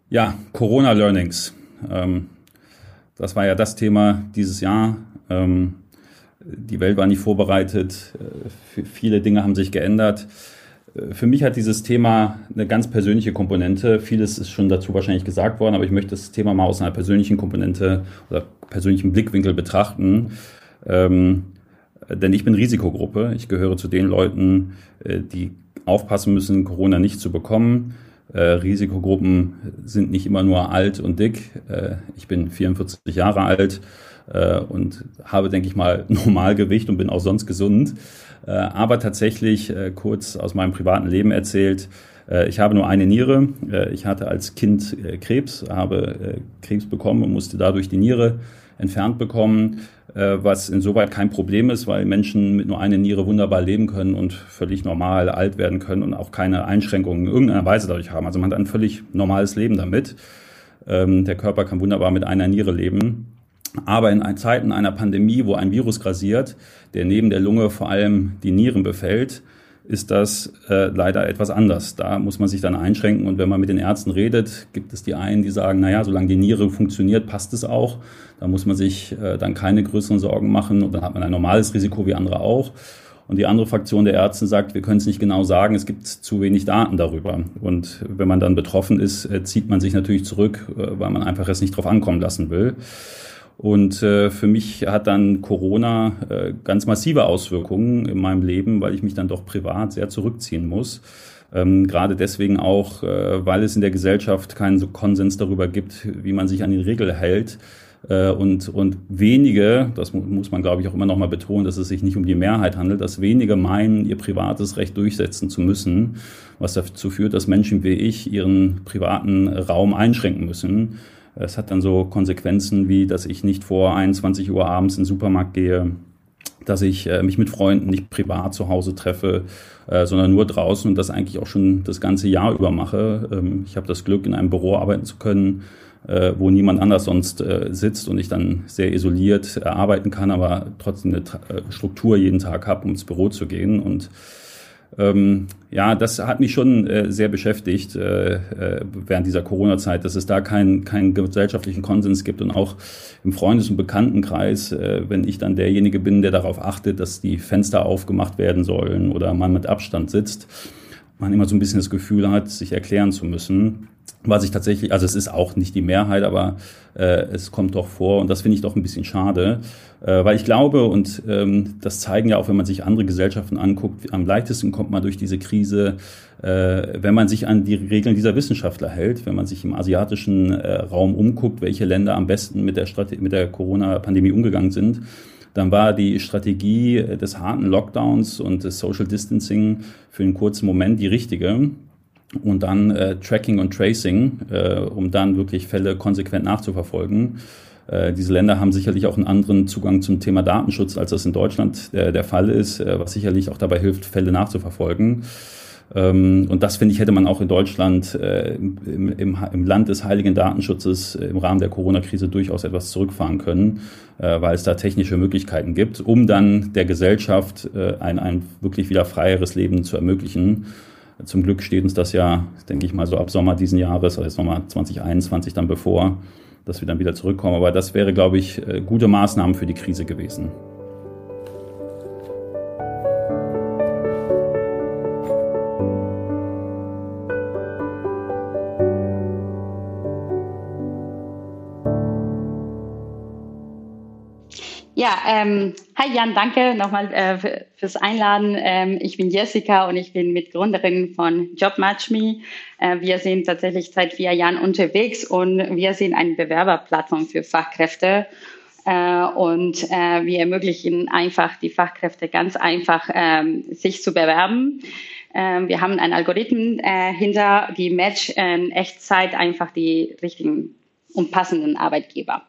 Ja, Corona Learnings. Ähm, das war ja das Thema dieses Jahr. Ähm, die Welt war nicht vorbereitet. Äh, viele Dinge haben sich geändert. Äh, für mich hat dieses Thema eine ganz persönliche Komponente. Vieles ist schon dazu wahrscheinlich gesagt worden, aber ich möchte das Thema mal aus einer persönlichen Komponente oder persönlichen Blickwinkel betrachten. Ähm, denn ich bin Risikogruppe. Ich gehöre zu den Leuten, äh, die aufpassen müssen, Corona nicht zu bekommen. Äh, Risikogruppen sind nicht immer nur alt und dick. Äh, ich bin 44 Jahre alt äh, und habe, denke ich mal, Normalgewicht und bin auch sonst gesund. Äh, aber tatsächlich äh, kurz aus meinem privaten Leben erzählt, äh, ich habe nur eine Niere. Ich hatte als Kind Krebs, habe Krebs bekommen und musste dadurch die Niere entfernt bekommen, was insoweit kein Problem ist, weil Menschen mit nur einer Niere wunderbar leben können und völlig normal alt werden können und auch keine Einschränkungen in irgendeiner Weise dadurch haben. Also man hat ein völlig normales Leben damit. Ähm, der Körper kann wunderbar mit einer Niere leben. Aber in Zeiten einer Pandemie, wo ein Virus grasiert, der neben der Lunge vor allem die Nieren befällt, ist das äh, leider etwas anders. Da muss man sich dann einschränken und wenn man mit den Ärzten redet, gibt es die einen, die sagen, naja, solange die Niere funktioniert, passt es auch. Da muss man sich äh, dann keine größeren Sorgen machen und dann hat man ein normales Risiko wie andere auch. Und die andere Fraktion der Ärzte sagt, wir können es nicht genau sagen, es gibt zu wenig Daten darüber. Und wenn man dann betroffen ist, äh, zieht man sich natürlich zurück, äh, weil man einfach es nicht drauf ankommen lassen will. Und äh, für mich hat dann Corona äh, ganz massive Auswirkungen in meinem Leben, weil ich mich dann doch privat sehr zurückziehen muss. Ähm, gerade deswegen auch, äh, weil es in der Gesellschaft keinen so Konsens darüber gibt, wie man sich an die Regel hält. Äh, und, und wenige, das muss man glaube ich auch immer noch mal betonen, dass es sich nicht um die Mehrheit handelt, dass wenige meinen, ihr privates Recht durchsetzen zu müssen, was dazu führt, dass Menschen wie ich ihren privaten Raum einschränken müssen. Es hat dann so Konsequenzen wie, dass ich nicht vor 21 Uhr abends in den Supermarkt gehe, dass ich äh, mich mit Freunden nicht privat zu Hause treffe, äh, sondern nur draußen und das eigentlich auch schon das ganze Jahr über mache. Ähm, ich habe das Glück, in einem Büro arbeiten zu können, äh, wo niemand anders sonst äh, sitzt und ich dann sehr isoliert äh, arbeiten kann, aber trotzdem eine Tra äh, Struktur jeden Tag habe, um ins Büro zu gehen und ähm, ja, das hat mich schon äh, sehr beschäftigt äh, äh, während dieser Corona-Zeit, dass es da keinen keinen gesellschaftlichen Konsens gibt und auch im Freundes- und Bekanntenkreis, äh, wenn ich dann derjenige bin, der darauf achtet, dass die Fenster aufgemacht werden sollen oder man mit Abstand sitzt, man immer so ein bisschen das Gefühl hat, sich erklären zu müssen was ich tatsächlich, also es ist auch nicht die Mehrheit, aber äh, es kommt doch vor und das finde ich doch ein bisschen schade, äh, weil ich glaube und ähm, das zeigen ja auch, wenn man sich andere Gesellschaften anguckt, am leichtesten kommt man durch diese Krise, äh, wenn man sich an die Regeln dieser Wissenschaftler hält, wenn man sich im asiatischen äh, Raum umguckt, welche Länder am besten mit der, Strate mit der Corona-Pandemie umgegangen sind dann war die Strategie des harten Lockdowns und des Social Distancing für einen kurzen Moment die richtige und dann äh, Tracking und Tracing, äh, um dann wirklich Fälle konsequent nachzuverfolgen. Äh, diese Länder haben sicherlich auch einen anderen Zugang zum Thema Datenschutz, als das in Deutschland äh, der Fall ist, äh, was sicherlich auch dabei hilft, Fälle nachzuverfolgen. Ähm, und das, finde ich, hätte man auch in Deutschland äh, im, im, im Land des heiligen Datenschutzes äh, im Rahmen der Corona-Krise durchaus etwas zurückfahren können, äh, weil es da technische Möglichkeiten gibt, um dann der Gesellschaft äh, ein, ein wirklich wieder freieres Leben zu ermöglichen. Zum Glück steht uns das ja, denke ich mal, so ab Sommer diesen Jahres, also jetzt nochmal 2021 dann bevor, dass wir dann wieder zurückkommen. Aber das wäre, glaube ich, äh, gute Maßnahmen für die Krise gewesen. Ja, ähm, hi Jan, danke nochmal äh, für, fürs Einladen. Ähm, ich bin Jessica und ich bin Mitgründerin von JobMatchMe. Äh, wir sind tatsächlich seit vier Jahren unterwegs und wir sind eine Bewerberplattform für Fachkräfte. Äh, und äh, wir ermöglichen einfach die Fachkräfte ganz einfach, ähm, sich zu bewerben. Ähm, wir haben einen Algorithmen äh, hinter, die Match in Echtzeit einfach die richtigen und passenden Arbeitgeber.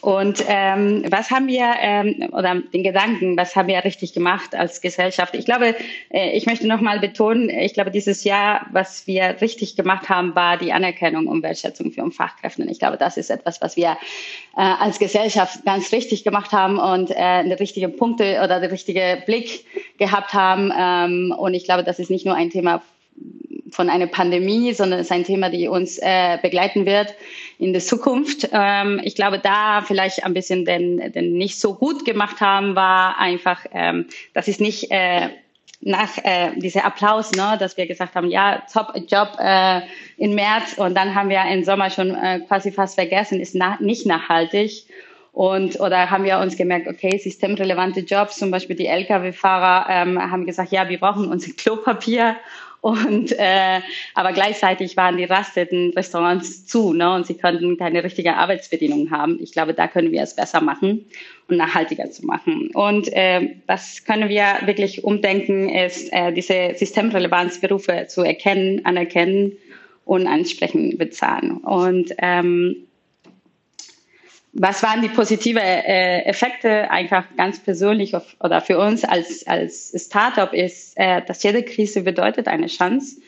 Und ähm, was haben wir, ähm, oder den Gedanken, was haben wir richtig gemacht als Gesellschaft? Ich glaube, äh, ich möchte nochmal betonen, ich glaube, dieses Jahr, was wir richtig gemacht haben, war die Anerkennung und Wertschätzung für Fachkräfte. Ich glaube, das ist etwas, was wir äh, als Gesellschaft ganz richtig gemacht haben und äh, die richtigen Punkte oder den richtigen Blick gehabt haben. Ähm, und ich glaube, das ist nicht nur ein Thema von einer Pandemie, sondern es ist ein Thema, die uns äh, begleiten wird in der Zukunft. Ähm, ich glaube, da vielleicht ein bisschen den, den nicht so gut gemacht haben, war einfach, ähm, das ist nicht äh, nach äh, dieser Applaus, ne, dass wir gesagt haben, ja, top Job äh, im März und dann haben wir im Sommer schon äh, quasi fast vergessen, ist na nicht nachhaltig. Und oder haben wir uns gemerkt, okay, systemrelevante Jobs, zum Beispiel die Lkw-Fahrer ähm, haben gesagt, ja, wir brauchen unser Klopapier und äh, aber gleichzeitig waren die rasteten Restaurants zu, ne? Und sie konnten keine richtige Arbeitsbedingungen haben. Ich glaube, da können wir es besser machen und nachhaltiger zu machen. Und äh, was können wir wirklich umdenken, ist äh, diese Systemrelevanzberufe zu erkennen, anerkennen und ansprechen bezahlen. Und ähm, was waren die positive äh, Effekte einfach ganz persönlich auf, oder für uns als, als Startup ist, äh, dass jede Krise bedeutet eine Chance.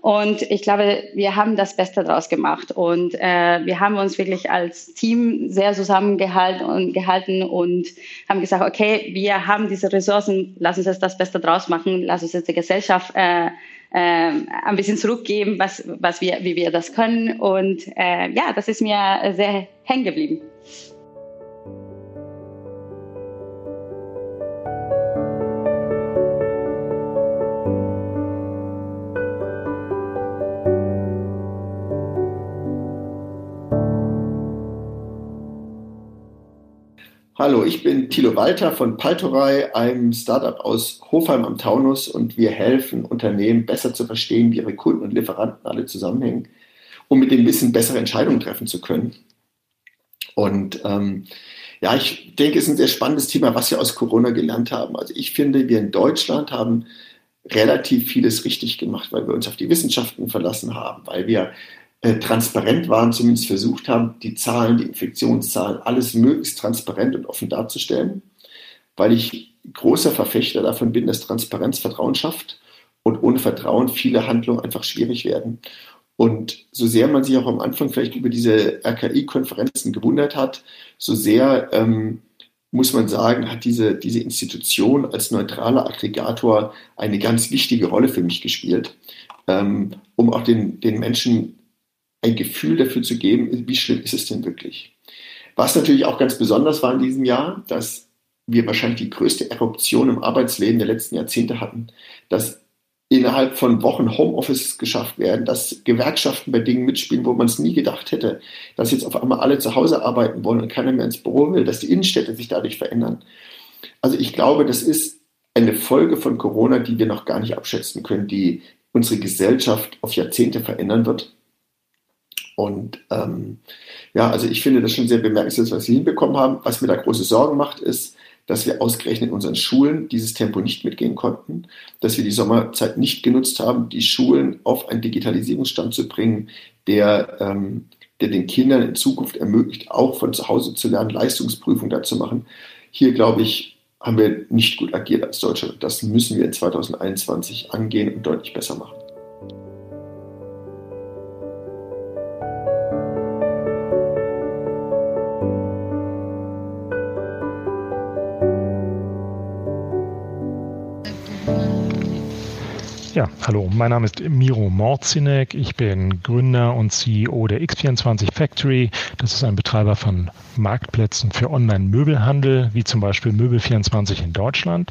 Und ich glaube, wir haben das Beste daraus gemacht und äh, wir haben uns wirklich als Team sehr zusammengehalten und gehalten und haben gesagt, okay, wir haben diese Ressourcen, lass uns jetzt das Beste draus machen, lass uns jetzt die Gesellschaft äh, äh, ein bisschen zurückgeben, was, was wir, wie wir das können. Und äh, ja, das ist mir sehr hängen geblieben. Hallo, ich bin Thilo Walter von Paltorei, einem Startup aus Hofheim am Taunus und wir helfen Unternehmen besser zu verstehen, wie ihre Kunden und Lieferanten alle zusammenhängen, um mit dem Wissen bessere Entscheidungen treffen zu können. Und ähm, ja, ich denke, es ist ein sehr spannendes Thema, was wir aus Corona gelernt haben. Also ich finde, wir in Deutschland haben relativ vieles richtig gemacht, weil wir uns auf die Wissenschaften verlassen haben, weil wir äh, transparent waren, zumindest versucht haben, die Zahlen, die Infektionszahlen, alles möglichst transparent und offen darzustellen, weil ich großer Verfechter davon bin, dass Transparenz Vertrauen schafft und ohne Vertrauen viele Handlungen einfach schwierig werden. Und so sehr man sich auch am Anfang vielleicht über diese RKI-Konferenzen gewundert hat, so sehr ähm, muss man sagen, hat diese, diese Institution als neutraler Aggregator eine ganz wichtige Rolle für mich gespielt, ähm, um auch den, den Menschen ein Gefühl dafür zu geben, wie schlimm ist es denn wirklich. Was natürlich auch ganz besonders war in diesem Jahr, dass wir wahrscheinlich die größte Eruption im Arbeitsleben der letzten Jahrzehnte hatten, dass innerhalb von Wochen Homeoffice geschafft werden, dass Gewerkschaften bei Dingen mitspielen, wo man es nie gedacht hätte, dass jetzt auf einmal alle zu Hause arbeiten wollen und keiner mehr ins Büro will, dass die Innenstädte sich dadurch verändern. Also ich glaube, das ist eine Folge von Corona, die wir noch gar nicht abschätzen können, die unsere Gesellschaft auf Jahrzehnte verändern wird. Und ähm, ja, also ich finde das schon sehr bemerkenswert, was wir hinbekommen haben. Was mir da große Sorgen macht, ist, dass wir ausgerechnet in unseren Schulen dieses Tempo nicht mitgehen konnten, dass wir die Sommerzeit nicht genutzt haben, die Schulen auf einen Digitalisierungsstand zu bringen, der, ähm, der den Kindern in Zukunft ermöglicht, auch von zu Hause zu lernen, Leistungsprüfung dazu machen. Hier, glaube ich, haben wir nicht gut agiert als Deutschland. Das müssen wir in 2021 angehen und deutlich besser machen. Ja, hallo, mein Name ist Miro Morzinek. Ich bin Gründer und CEO der X24 Factory. Das ist ein Betreiber von Marktplätzen für Online-Möbelhandel, wie zum Beispiel Möbel24 in Deutschland.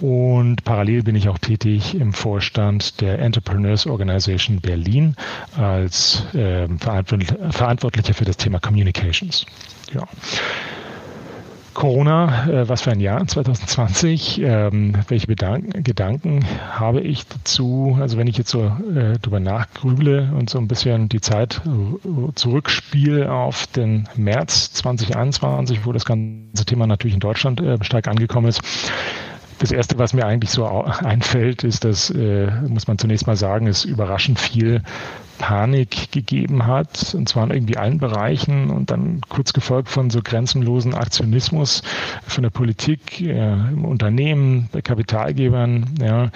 Und parallel bin ich auch tätig im Vorstand der Entrepreneurs Organization Berlin als äh, Verantwortlicher für das Thema Communications. Ja. Corona, äh, was für ein Jahr 2020. Ähm, welche Bedanken, Gedanken habe ich dazu? Also wenn ich jetzt so äh, drüber nachgrüble und so ein bisschen die Zeit zurückspiele auf den März 2021, wo das ganze Thema natürlich in Deutschland äh, stark angekommen ist, das Erste, was mir eigentlich so einfällt, ist, dass, äh, muss man zunächst mal sagen, es überraschend viel Panik gegeben hat, und zwar in irgendwie allen Bereichen und dann kurz gefolgt von so grenzenlosen Aktionismus von der Politik, äh, im Unternehmen, bei Kapitalgebern. Ja.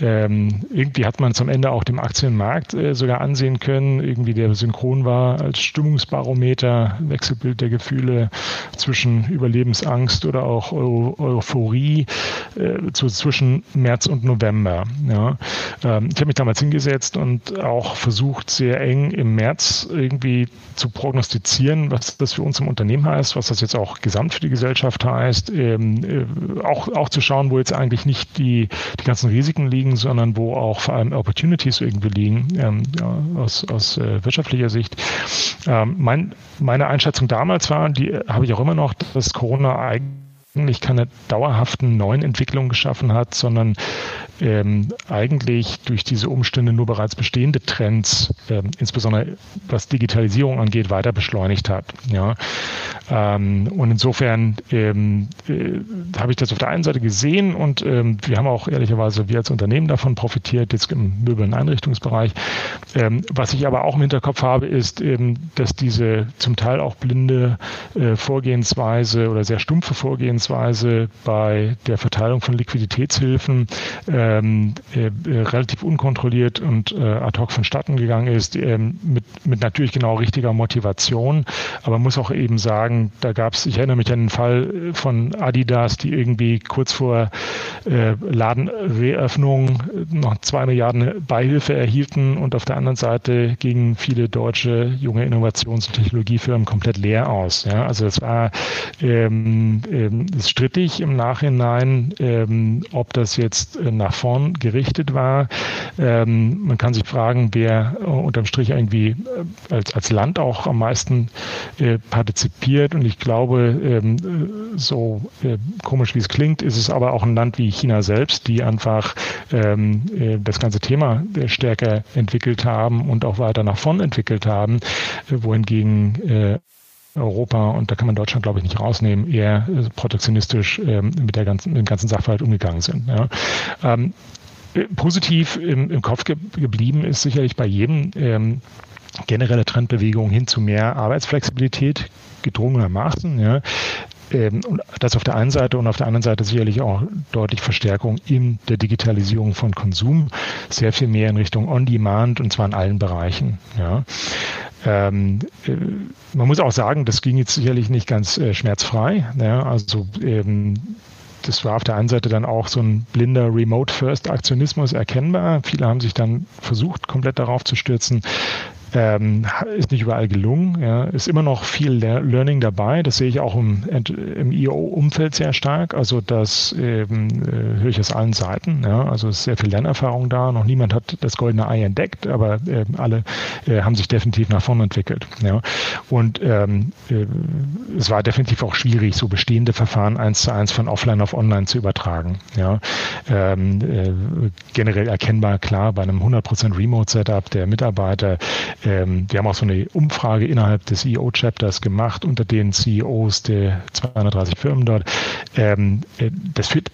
Ähm, irgendwie hat man zum Ende auch dem Aktienmarkt äh, sogar ansehen können, irgendwie der synchron war als Stimmungsbarometer, Wechselbild der Gefühle zwischen Überlebensangst oder auch Eu Euphorie äh, zu, zwischen März und November. Ja. Ähm, ich habe mich damals hingesetzt und auch versucht, sehr eng im März irgendwie zu prognostizieren, was das für uns im Unternehmen heißt, was das jetzt auch gesamt für die Gesellschaft heißt, ähm, äh, auch, auch zu schauen, wo jetzt eigentlich nicht die, die ganzen Risiken liegen, sondern wo auch vor allem Opportunities irgendwie liegen ähm, aus, aus äh, wirtschaftlicher Sicht. Ähm, mein, meine Einschätzung damals war, die habe ich auch immer noch, dass Corona eigentlich keine dauerhaften neuen Entwicklungen geschaffen hat, sondern ähm, eigentlich durch diese Umstände nur bereits bestehende Trends, ähm, insbesondere was Digitalisierung angeht, weiter beschleunigt hat. Ja. Ähm, und insofern ähm, äh, habe ich das auf der einen Seite gesehen und ähm, wir haben auch ehrlicherweise wir als Unternehmen davon profitiert, jetzt im Möbel- und Einrichtungsbereich. Ähm, was ich aber auch im Hinterkopf habe, ist, eben, dass diese zum Teil auch blinde äh, Vorgehensweise oder sehr stumpfe Vorgehensweise bei der Verteilung von Liquiditätshilfen äh, ähm, äh, relativ unkontrolliert und äh, ad hoc vonstatten gegangen ist, ähm, mit, mit natürlich genau richtiger Motivation. Aber man muss auch eben sagen, da gab es, ich erinnere mich an den Fall von Adidas, die irgendwie kurz vor äh, Ladenreöffnung noch zwei Milliarden Beihilfe erhielten und auf der anderen Seite gingen viele deutsche junge Innovations- und Technologiefirmen komplett leer aus. Ja? Also es war ähm, ähm, strittig im Nachhinein, ähm, ob das jetzt äh, nach vorn gerichtet war. Ähm, man kann sich fragen, wer äh, unterm Strich irgendwie äh, als, als Land auch am meisten äh, partizipiert. Und ich glaube, ähm, so äh, komisch wie es klingt, ist es aber auch ein Land wie China selbst, die einfach ähm, äh, das ganze Thema stärker entwickelt haben und auch weiter nach vorn entwickelt haben, wohingegen Europa, und da kann man Deutschland, glaube ich, nicht rausnehmen, eher äh, protektionistisch ähm, mit, der ganzen, mit dem ganzen Sachverhalt umgegangen sind. Ja. Ähm, äh, positiv im, im Kopf ge geblieben ist sicherlich bei jedem ähm, generelle Trendbewegung hin zu mehr Arbeitsflexibilität gedrungenermaßen. Ja. Ähm, das auf der einen Seite und auf der anderen Seite sicherlich auch deutlich Verstärkung in der Digitalisierung von Konsum, sehr viel mehr in Richtung On-Demand und zwar in allen Bereichen. Ja. Ähm, äh, man muss auch sagen, das ging jetzt sicherlich nicht ganz äh, schmerzfrei. Ja, also ähm, das war auf der einen Seite dann auch so ein blinder Remote-First-Aktionismus erkennbar. Viele haben sich dann versucht, komplett darauf zu stürzen. Ähm, ist nicht überall gelungen. Ja. Ist immer noch viel Learning dabei. Das sehe ich auch im, im IO-Umfeld sehr stark. Also das ähm, äh, höre ich aus allen Seiten. Ja. Also ist sehr viel Lernerfahrung da. Noch niemand hat das goldene Ei entdeckt, aber äh, alle äh, haben sich definitiv nach vorne entwickelt. Ja. Und ähm, äh, es war definitiv auch schwierig, so bestehende Verfahren eins zu eins von offline auf online zu übertragen. Ja. Ähm, äh, generell erkennbar klar bei einem 100% Remote-Setup der Mitarbeiter ähm, wir haben auch so eine Umfrage innerhalb des EO-Chapters gemacht unter den CEOs der 230 Firmen dort. Ähm, äh, das führt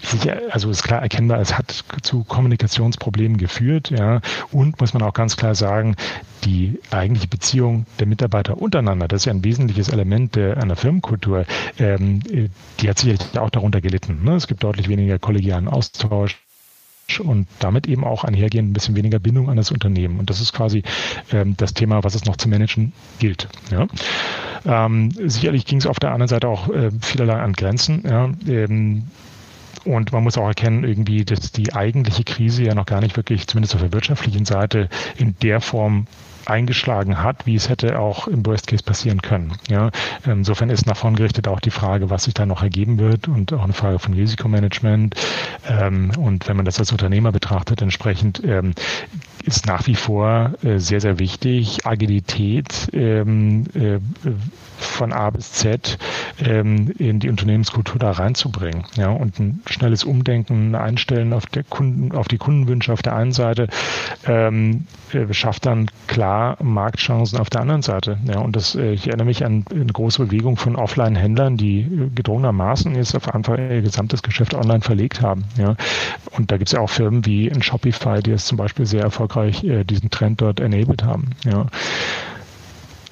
also ist klar erkennbar, es hat zu Kommunikationsproblemen geführt, ja. Und muss man auch ganz klar sagen, die eigentliche Beziehung der Mitarbeiter untereinander, das ist ja ein wesentliches Element der, einer Firmenkultur, ähm, äh, die hat sicherlich auch darunter gelitten. Ne? Es gibt deutlich weniger kollegialen Austausch und damit eben auch einhergehend ein bisschen weniger Bindung an das Unternehmen. Und das ist quasi ähm, das Thema, was es noch zu managen gilt. Ja. Ähm, sicherlich ging es auf der anderen Seite auch äh, vielerlei an Grenzen. Ja. Ähm, und man muss auch erkennen, irgendwie, dass die eigentliche Krise ja noch gar nicht wirklich, zumindest auf der wirtschaftlichen Seite, in der Form eingeschlagen hat, wie es hätte auch im Worst Case passieren können. Ja, insofern ist nach vorn gerichtet auch die Frage, was sich da noch ergeben wird und auch eine Frage von Risikomanagement. Ähm, und wenn man das als Unternehmer betrachtet, entsprechend ähm, ist nach wie vor äh, sehr, sehr wichtig, Agilität ähm, äh, von A bis Z ähm, in die Unternehmenskultur da reinzubringen. Ja, und ein schnelles Umdenken, Einstellen auf der Kunden, auf die Kundenwünsche auf der einen Seite ähm, äh, schafft dann klar Marktchancen auf der anderen Seite. Ja, und das, äh, ich erinnere mich an eine große Bewegung von Offline-Händlern, die gedrungenermaßen jetzt auf Anfang ihr gesamtes Geschäft online verlegt haben. Ja, und da gibt es ja auch Firmen wie in Shopify, die es zum Beispiel sehr erfolgreich äh, diesen Trend dort enabled haben. Ja.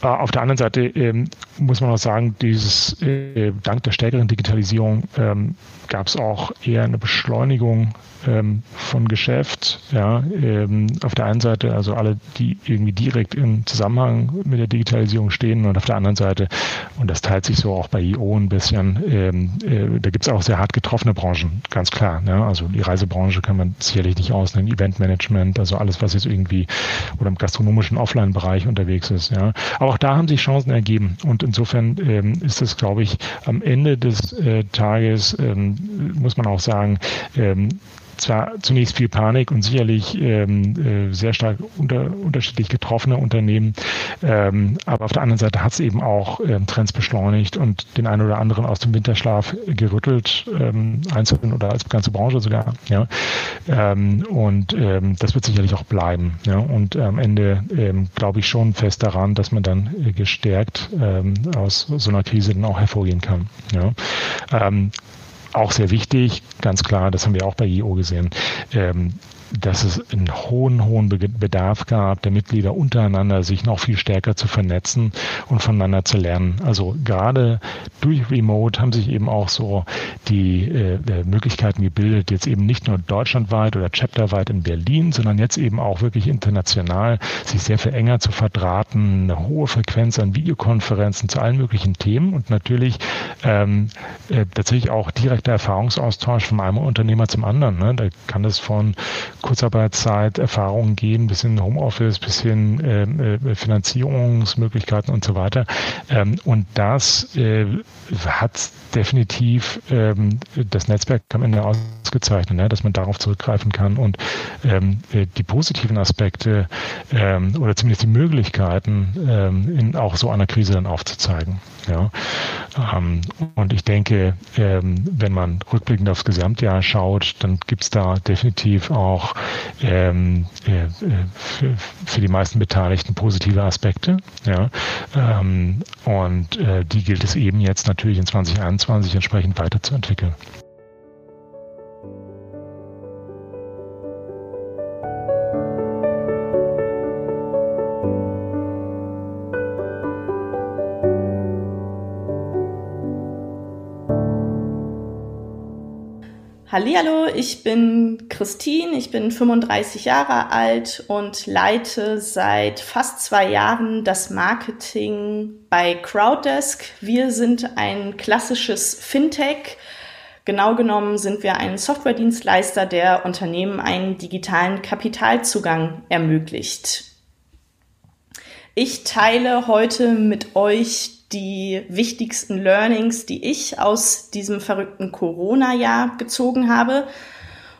Äh, auf der anderen Seite ähm, muss man auch sagen, dieses äh, dank der stärkeren Digitalisierung ähm, gab es auch eher eine Beschleunigung ähm, von Geschäft. Ja, ähm, auf der einen Seite also alle, die irgendwie direkt im Zusammenhang mit der Digitalisierung stehen und auf der anderen Seite, und das teilt sich so auch bei IO ein bisschen, ähm, äh, da gibt es auch sehr hart getroffene Branchen, ganz klar. Ne? Also die Reisebranche kann man sicherlich nicht ausnehmen, Eventmanagement, also alles, was jetzt irgendwie oder im gastronomischen Offline-Bereich unterwegs ist. Ja. Aber auch da haben sich Chancen ergeben. Und insofern ähm, ist das, glaube ich, am Ende des äh, Tages, ähm, muss man auch sagen, ähm, zwar zunächst viel Panik und sicherlich ähm, äh, sehr stark unter, unterschiedlich getroffene Unternehmen, ähm, aber auf der anderen Seite hat es eben auch ähm, Trends beschleunigt und den einen oder anderen aus dem Winterschlaf gerüttelt, ähm, einzeln oder als ganze Branche sogar. Ja, ähm, und ähm, das wird sicherlich auch bleiben. Ja, und am Ende ähm, glaube ich schon fest daran, dass man dann äh, gestärkt ähm, aus so einer Krise dann auch hervorgehen kann. Ja. Ähm, auch sehr wichtig, ganz klar, das haben wir auch bei IO gesehen. Ähm, dass es einen hohen, hohen Bedarf gab, der Mitglieder untereinander sich noch viel stärker zu vernetzen und voneinander zu lernen. Also gerade durch Remote haben sich eben auch so die äh, Möglichkeiten gebildet, jetzt eben nicht nur deutschlandweit oder chapterweit in Berlin, sondern jetzt eben auch wirklich international, sich sehr viel enger zu verdrahten, eine hohe Frequenz an Videokonferenzen zu allen möglichen Themen und natürlich ähm, äh, tatsächlich auch direkter Erfahrungsaustausch von einem Unternehmer zum anderen. Ne? Da kann das von Kurzarbeitszeit, Erfahrungen gehen, bis hin Homeoffice, bis hin ähm, äh, Finanzierungsmöglichkeiten und so weiter. Ähm, und das äh, hat definitiv ähm, das Netzwerk am Ende ausgezeichnet, ne? dass man darauf zurückgreifen kann und ähm, äh, die positiven Aspekte ähm, oder zumindest die Möglichkeiten ähm, in auch so einer Krise dann aufzuzeigen. Ja. Ähm, und ich denke, ähm, wenn man rückblickend aufs Gesamtjahr schaut, dann gibt es da definitiv auch ähm, äh, für, für, die meisten Beteiligten positive Aspekte. Ja. Und äh, die gilt es eben jetzt natürlich in 2021 entsprechend weiterzuentwickeln. Hallo, ich bin Christine, ich bin 35 Jahre alt und leite seit fast zwei Jahren das Marketing bei Crowddesk. Wir sind ein klassisches Fintech. Genau genommen sind wir ein Softwaredienstleister, der Unternehmen einen digitalen Kapitalzugang ermöglicht. Ich teile heute mit euch die wichtigsten Learnings, die ich aus diesem verrückten Corona-Jahr gezogen habe.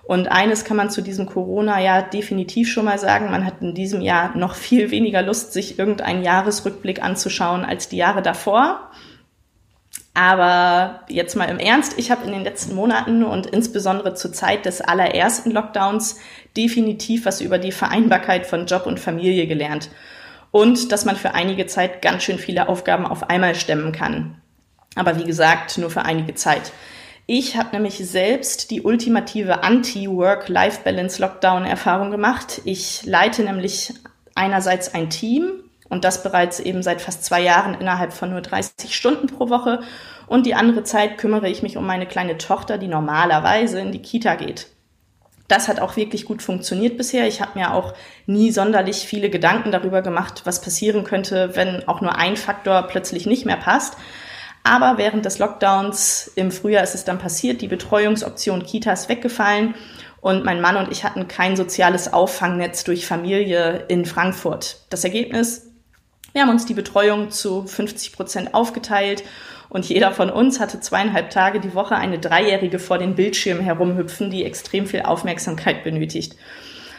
Und eines kann man zu diesem Corona-Jahr definitiv schon mal sagen. Man hat in diesem Jahr noch viel weniger Lust, sich irgendeinen Jahresrückblick anzuschauen als die Jahre davor. Aber jetzt mal im Ernst, ich habe in den letzten Monaten und insbesondere zur Zeit des allerersten Lockdowns definitiv was über die Vereinbarkeit von Job und Familie gelernt und dass man für einige Zeit ganz schön viele Aufgaben auf einmal stemmen kann. Aber wie gesagt, nur für einige Zeit. Ich habe nämlich selbst die ultimative Anti-Work-Life-Balance-Lockdown-Erfahrung gemacht. Ich leite nämlich einerseits ein Team und das bereits eben seit fast zwei Jahren innerhalb von nur 30 Stunden pro Woche. Und die andere Zeit kümmere ich mich um meine kleine Tochter, die normalerweise in die Kita geht das hat auch wirklich gut funktioniert bisher. Ich habe mir auch nie sonderlich viele Gedanken darüber gemacht, was passieren könnte, wenn auch nur ein Faktor plötzlich nicht mehr passt. Aber während des Lockdowns im Frühjahr ist es dann passiert, die Betreuungsoption Kitas weggefallen Und mein Mann und ich hatten kein soziales Auffangnetz durch Familie in Frankfurt. Das Ergebnis, wir haben uns die Betreuung zu 50 Prozent aufgeteilt und jeder von uns hatte zweieinhalb Tage die Woche eine Dreijährige vor den Bildschirmen herumhüpfen, die extrem viel Aufmerksamkeit benötigt.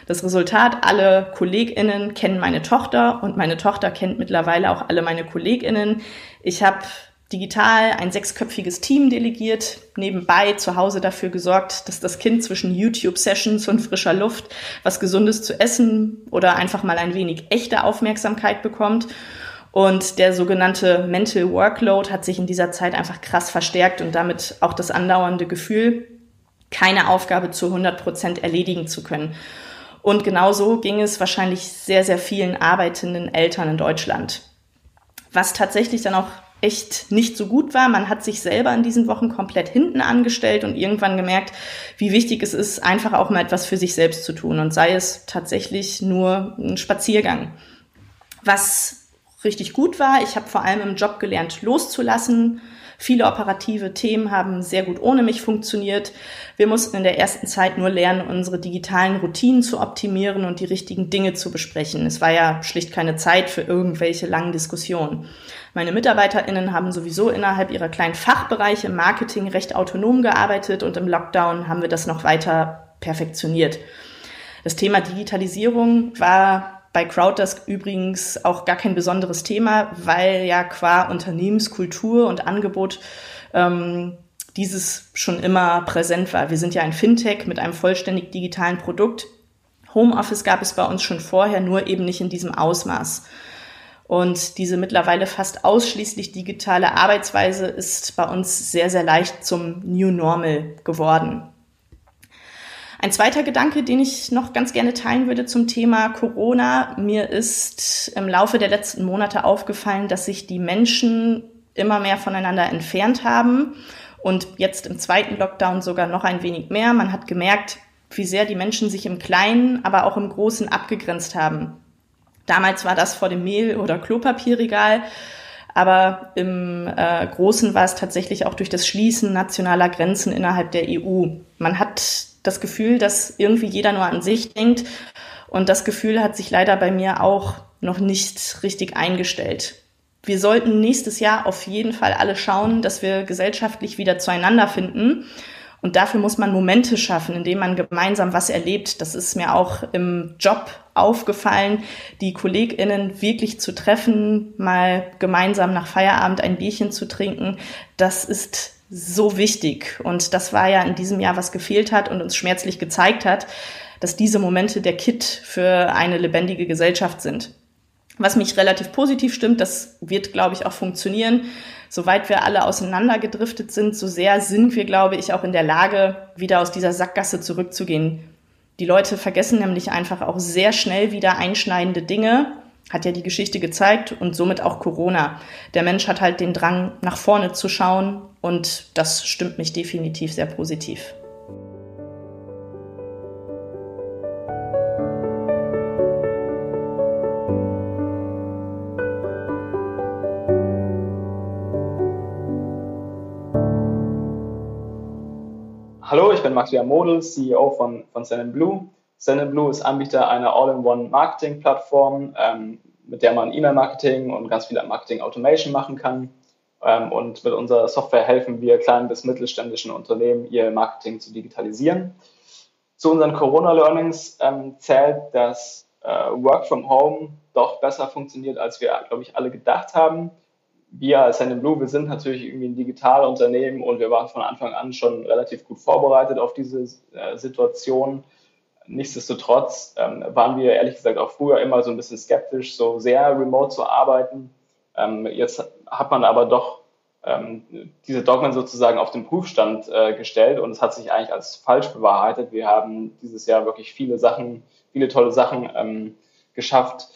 Das Resultat, alle KollegInnen kennen meine Tochter und meine Tochter kennt mittlerweile auch alle meine KollegInnen. Ich habe digital ein sechsköpfiges Team delegiert, nebenbei zu Hause dafür gesorgt, dass das Kind zwischen YouTube-Sessions und frischer Luft was Gesundes zu essen oder einfach mal ein wenig echte Aufmerksamkeit bekommt. Und der sogenannte Mental Workload hat sich in dieser Zeit einfach krass verstärkt und damit auch das andauernde Gefühl, keine Aufgabe zu 100 Prozent erledigen zu können. Und genauso ging es wahrscheinlich sehr, sehr vielen arbeitenden Eltern in Deutschland. Was tatsächlich dann auch echt nicht so gut war. Man hat sich selber in diesen Wochen komplett hinten angestellt und irgendwann gemerkt, wie wichtig es ist, einfach auch mal etwas für sich selbst zu tun und sei es tatsächlich nur ein Spaziergang. Was richtig gut war, ich habe vor allem im Job gelernt, loszulassen, Viele operative Themen haben sehr gut ohne mich funktioniert. Wir mussten in der ersten Zeit nur lernen, unsere digitalen Routinen zu optimieren und die richtigen Dinge zu besprechen. Es war ja schlicht keine Zeit für irgendwelche langen Diskussionen. Meine MitarbeiterInnen haben sowieso innerhalb ihrer kleinen Fachbereiche im Marketing recht autonom gearbeitet und im Lockdown haben wir das noch weiter perfektioniert. Das Thema Digitalisierung war bei Crowddesk übrigens auch gar kein besonderes Thema, weil ja qua Unternehmenskultur und Angebot ähm, dieses schon immer präsent war. Wir sind ja ein Fintech mit einem vollständig digitalen Produkt. Homeoffice gab es bei uns schon vorher, nur eben nicht in diesem Ausmaß. Und diese mittlerweile fast ausschließlich digitale Arbeitsweise ist bei uns sehr, sehr leicht zum New Normal geworden. Ein zweiter Gedanke, den ich noch ganz gerne teilen würde zum Thema Corona. Mir ist im Laufe der letzten Monate aufgefallen, dass sich die Menschen immer mehr voneinander entfernt haben und jetzt im zweiten Lockdown sogar noch ein wenig mehr. Man hat gemerkt, wie sehr die Menschen sich im Kleinen, aber auch im Großen abgegrenzt haben. Damals war das vor dem Mehl- oder Klopapierregal. Aber im äh, Großen war es tatsächlich auch durch das Schließen nationaler Grenzen innerhalb der EU. Man hat das Gefühl, dass irgendwie jeder nur an sich denkt. Und das Gefühl hat sich leider bei mir auch noch nicht richtig eingestellt. Wir sollten nächstes Jahr auf jeden Fall alle schauen, dass wir gesellschaftlich wieder zueinander finden. Und dafür muss man Momente schaffen, indem man gemeinsam was erlebt. Das ist mir auch im Job aufgefallen, die KollegInnen wirklich zu treffen, mal gemeinsam nach Feierabend ein Bierchen zu trinken. Das ist so wichtig. Und das war ja in diesem Jahr, was gefehlt hat und uns schmerzlich gezeigt hat, dass diese Momente der Kit für eine lebendige Gesellschaft sind. Was mich relativ positiv stimmt, das wird, glaube ich, auch funktionieren. Soweit wir alle auseinandergedriftet sind, so sehr sind wir, glaube ich, auch in der Lage, wieder aus dieser Sackgasse zurückzugehen. Die Leute vergessen nämlich einfach auch sehr schnell wieder einschneidende Dinge hat ja die Geschichte gezeigt und somit auch Corona. Der Mensch hat halt den Drang, nach vorne zu schauen und das stimmt mich definitiv sehr positiv. Ich bin Maximilian Model, CEO von, von Send Blue. Blue ist Anbieter einer All-in-One-Marketing-Plattform, ähm, mit der man E-Mail-Marketing und ganz viel Marketing-Automation machen kann. Ähm, und mit unserer Software helfen wir kleinen bis mittelständischen Unternehmen, ihr Marketing zu digitalisieren. Zu unseren Corona-Learnings ähm, zählt, dass äh, Work from Home doch besser funktioniert, als wir, glaube ich, alle gedacht haben. Wir als Blue, wir sind natürlich irgendwie ein Digitalunternehmen und wir waren von Anfang an schon relativ gut vorbereitet auf diese äh, Situation Nichtsdestotrotz ähm, waren wir ehrlich gesagt auch früher immer so ein bisschen skeptisch, so sehr remote zu arbeiten. Ähm, jetzt hat man aber doch ähm, diese Dogmen sozusagen auf den Prüfstand äh, gestellt und es hat sich eigentlich als falsch bewahrheitet. Wir haben dieses Jahr wirklich viele Sachen, viele tolle Sachen ähm, geschafft.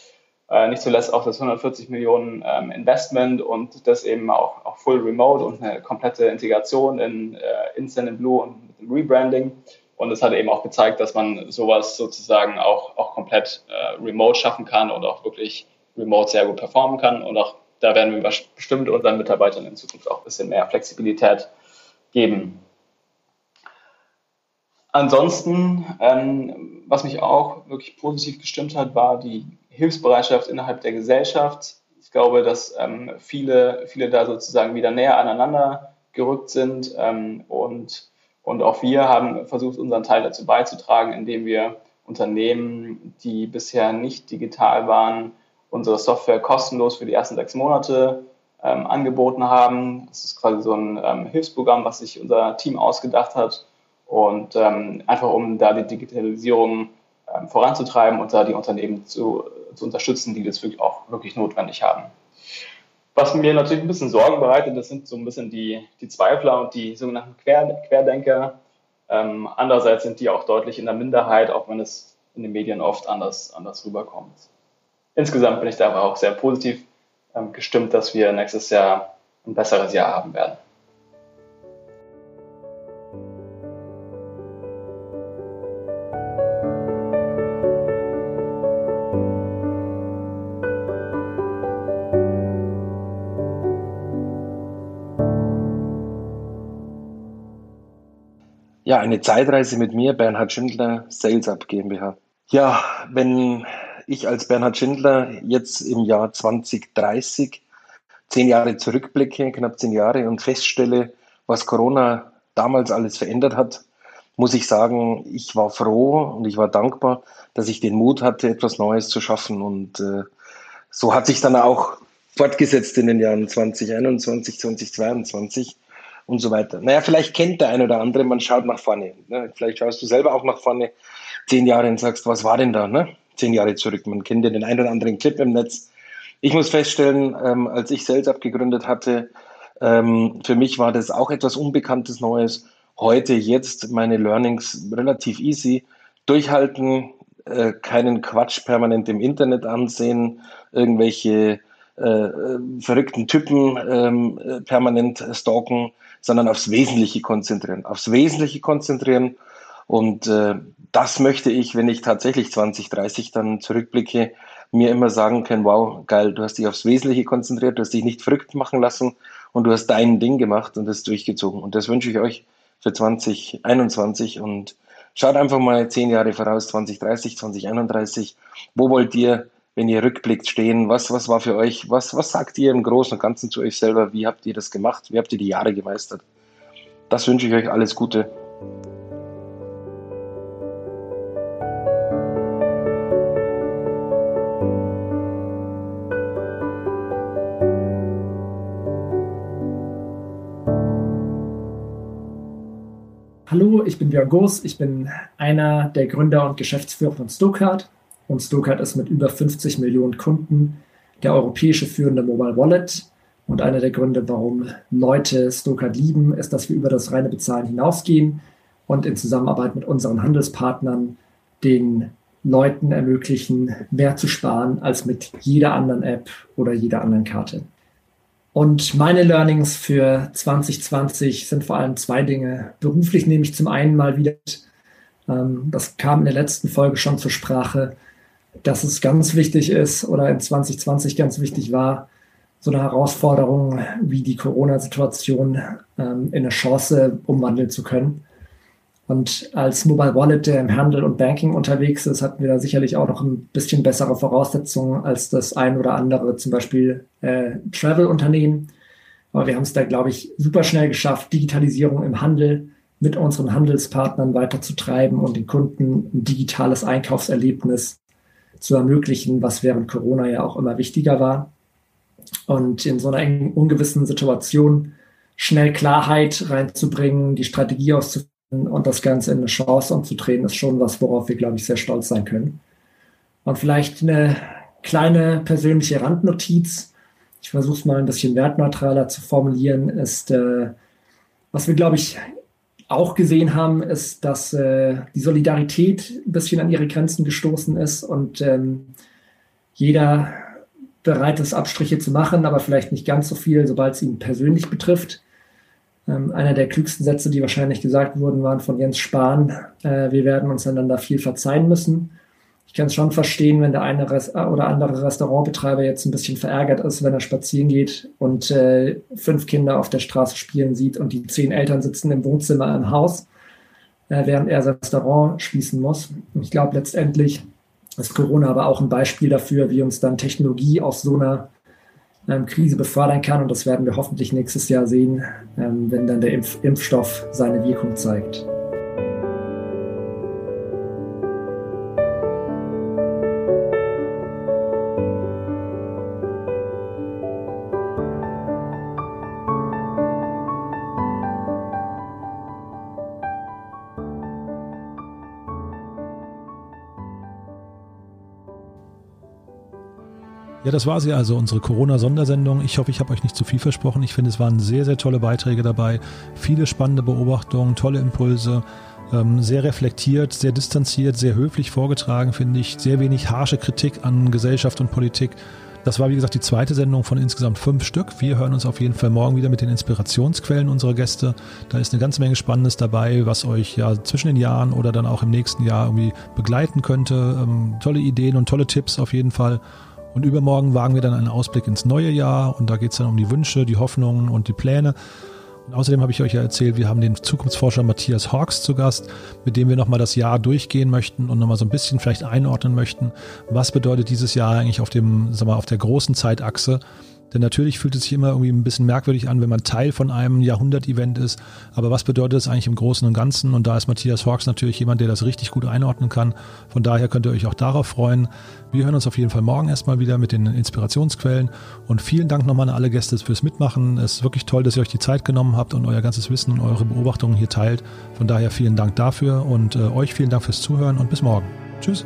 Äh, nicht zuletzt auch das 140 Millionen ähm, Investment und das eben auch, auch full remote und eine komplette Integration in äh, Instant Blue und mit dem Rebranding. Und es hat eben auch gezeigt, dass man sowas sozusagen auch, auch komplett äh, remote schaffen kann und auch wirklich remote sehr gut performen kann. Und auch da werden wir bestimmt unseren Mitarbeitern in Zukunft auch ein bisschen mehr Flexibilität geben. ansonsten, ähm, was mich auch wirklich positiv gestimmt hat, war die Hilfsbereitschaft innerhalb der Gesellschaft. Ich glaube, dass ähm, viele, viele da sozusagen wieder näher aneinander gerückt sind ähm, und, und auch wir haben versucht, unseren Teil dazu beizutragen, indem wir Unternehmen, die bisher nicht digital waren, unsere Software kostenlos für die ersten sechs Monate ähm, angeboten haben. Das ist quasi so ein ähm, Hilfsprogramm, was sich unser Team ausgedacht hat und ähm, einfach um da die Digitalisierung ähm, voranzutreiben und da die Unternehmen zu, zu unterstützen, die das wirklich auch wirklich notwendig haben. Was mir natürlich ein bisschen Sorgen bereitet, das sind so ein bisschen die, die Zweifler und die sogenannten Quer, Querdenker. Ähm, andererseits sind die auch deutlich in der Minderheit, auch wenn es in den Medien oft anders, anders rüberkommt. Insgesamt bin ich da aber auch sehr positiv ähm, gestimmt, dass wir nächstes Jahr ein besseres Jahr haben werden. Ja, eine Zeitreise mit mir, Bernhard Schindler, Sales Up GmbH. Ja, wenn ich als Bernhard Schindler jetzt im Jahr 2030 zehn Jahre zurückblicke, knapp zehn Jahre, und feststelle, was Corona damals alles verändert hat, muss ich sagen, ich war froh und ich war dankbar, dass ich den Mut hatte, etwas Neues zu schaffen. Und äh, so hat sich dann auch fortgesetzt in den Jahren 2021, 2022 und so weiter. Naja, vielleicht kennt der eine oder andere, man schaut nach vorne. Ne? Vielleicht schaust du selber auch nach vorne zehn Jahre und sagst, was war denn da? Ne? Zehn Jahre zurück. Man kennt ja den einen oder anderen Clip im Netz. Ich muss feststellen, ähm, als ich selbst abgegründet hatte, ähm, für mich war das auch etwas Unbekanntes Neues. Heute, jetzt meine Learnings relativ easy. Durchhalten, äh, keinen Quatsch permanent im Internet ansehen, irgendwelche äh, verrückten Typen ähm, äh, permanent stalken, sondern aufs Wesentliche konzentrieren. Aufs Wesentliche konzentrieren. Und äh, das möchte ich, wenn ich tatsächlich 2030 dann zurückblicke, mir immer sagen können, wow, geil, du hast dich aufs Wesentliche konzentriert, du hast dich nicht verrückt machen lassen und du hast dein Ding gemacht und das durchgezogen. Und das wünsche ich euch für 2021 und schaut einfach mal zehn Jahre voraus, 2030, 2031. Wo wollt ihr wenn ihr rückblickt, stehen? Was, was war für euch? Was, was sagt ihr im Großen und Ganzen zu euch selber? Wie habt ihr das gemacht? Wie habt ihr die Jahre gemeistert? Das wünsche ich euch alles Gute. Hallo, ich bin Björn Goos. Ich bin einer der Gründer und Geschäftsführer von Stokart. Und Stokart ist mit über 50 Millionen Kunden der europäische führende Mobile Wallet. Und einer der Gründe, warum Leute Stokart lieben, ist, dass wir über das reine Bezahlen hinausgehen und in Zusammenarbeit mit unseren Handelspartnern den Leuten ermöglichen, mehr zu sparen als mit jeder anderen App oder jeder anderen Karte. Und meine Learnings für 2020 sind vor allem zwei Dinge. Beruflich nehme ich zum einen mal wieder, ähm, das kam in der letzten Folge schon zur Sprache, dass es ganz wichtig ist oder in 2020 ganz wichtig war, so eine Herausforderung wie die Corona-Situation ähm, in eine Chance umwandeln zu können. Und als Mobile Wallet, der im Handel und Banking unterwegs ist, hatten wir da sicherlich auch noch ein bisschen bessere Voraussetzungen als das ein oder andere, zum Beispiel äh, Travel-Unternehmen. Aber wir haben es da, glaube ich, super schnell geschafft, Digitalisierung im Handel mit unseren Handelspartnern weiterzutreiben und den Kunden ein digitales Einkaufserlebnis zu ermöglichen, was während Corona ja auch immer wichtiger war. Und in so einer ungewissen Situation schnell Klarheit reinzubringen, die Strategie auszuführen und das Ganze in eine Chance umzudrehen, ist schon was, worauf wir, glaube ich, sehr stolz sein können. Und vielleicht eine kleine persönliche Randnotiz. Ich versuche es mal ein bisschen wertneutraler zu formulieren, ist, äh, was wir, glaube ich, auch gesehen haben, ist, dass äh, die Solidarität ein bisschen an ihre Grenzen gestoßen ist und ähm, jeder bereit ist, Abstriche zu machen, aber vielleicht nicht ganz so viel, sobald es ihn persönlich betrifft. Ähm, einer der klügsten Sätze, die wahrscheinlich gesagt wurden, waren von Jens Spahn, äh, wir werden uns einander viel verzeihen müssen kann es schon verstehen, wenn der eine Rest oder andere Restaurantbetreiber jetzt ein bisschen verärgert ist, wenn er spazieren geht und äh, fünf Kinder auf der Straße spielen sieht und die zehn Eltern sitzen im Wohnzimmer im Haus. äh, während er sein Restaurant schließen muss. Und ich glaube, letztendlich ist Corona aber auch ein Beispiel dafür, wie uns dann Technologie aus so einer ähm, Krise befördern kann. Und das werden wir hoffentlich nächstes Jahr sehen, ähm, wenn dann der Impf Impfstoff seine Wirkung zeigt. Ja, das war sie also, unsere Corona-Sondersendung. Ich hoffe, ich habe euch nicht zu viel versprochen. Ich finde, es waren sehr, sehr tolle Beiträge dabei. Viele spannende Beobachtungen, tolle Impulse. Ähm, sehr reflektiert, sehr distanziert, sehr höflich vorgetragen, finde ich. Sehr wenig harsche Kritik an Gesellschaft und Politik. Das war, wie gesagt, die zweite Sendung von insgesamt fünf Stück. Wir hören uns auf jeden Fall morgen wieder mit den Inspirationsquellen unserer Gäste. Da ist eine ganze Menge Spannendes dabei, was euch ja zwischen den Jahren oder dann auch im nächsten Jahr irgendwie begleiten könnte. Ähm, tolle Ideen und tolle Tipps auf jeden Fall. Und übermorgen wagen wir dann einen Ausblick ins neue Jahr und da geht es dann um die Wünsche, die Hoffnungen und die Pläne. Und außerdem habe ich euch ja erzählt, wir haben den Zukunftsforscher Matthias Hawks zu Gast, mit dem wir nochmal das Jahr durchgehen möchten und nochmal so ein bisschen vielleicht einordnen möchten. Was bedeutet dieses Jahr eigentlich auf dem, sag mal, auf der großen Zeitachse? Denn natürlich fühlt es sich immer irgendwie ein bisschen merkwürdig an, wenn man Teil von einem Jahrhundert-Event ist. Aber was bedeutet das eigentlich im Großen und Ganzen? Und da ist Matthias Hawks natürlich jemand, der das richtig gut einordnen kann. Von daher könnt ihr euch auch darauf freuen. Wir hören uns auf jeden Fall morgen erstmal wieder mit den Inspirationsquellen. Und vielen Dank nochmal an alle Gäste fürs Mitmachen. Es ist wirklich toll, dass ihr euch die Zeit genommen habt und euer ganzes Wissen und eure Beobachtungen hier teilt. Von daher vielen Dank dafür und äh, euch vielen Dank fürs Zuhören und bis morgen. Tschüss.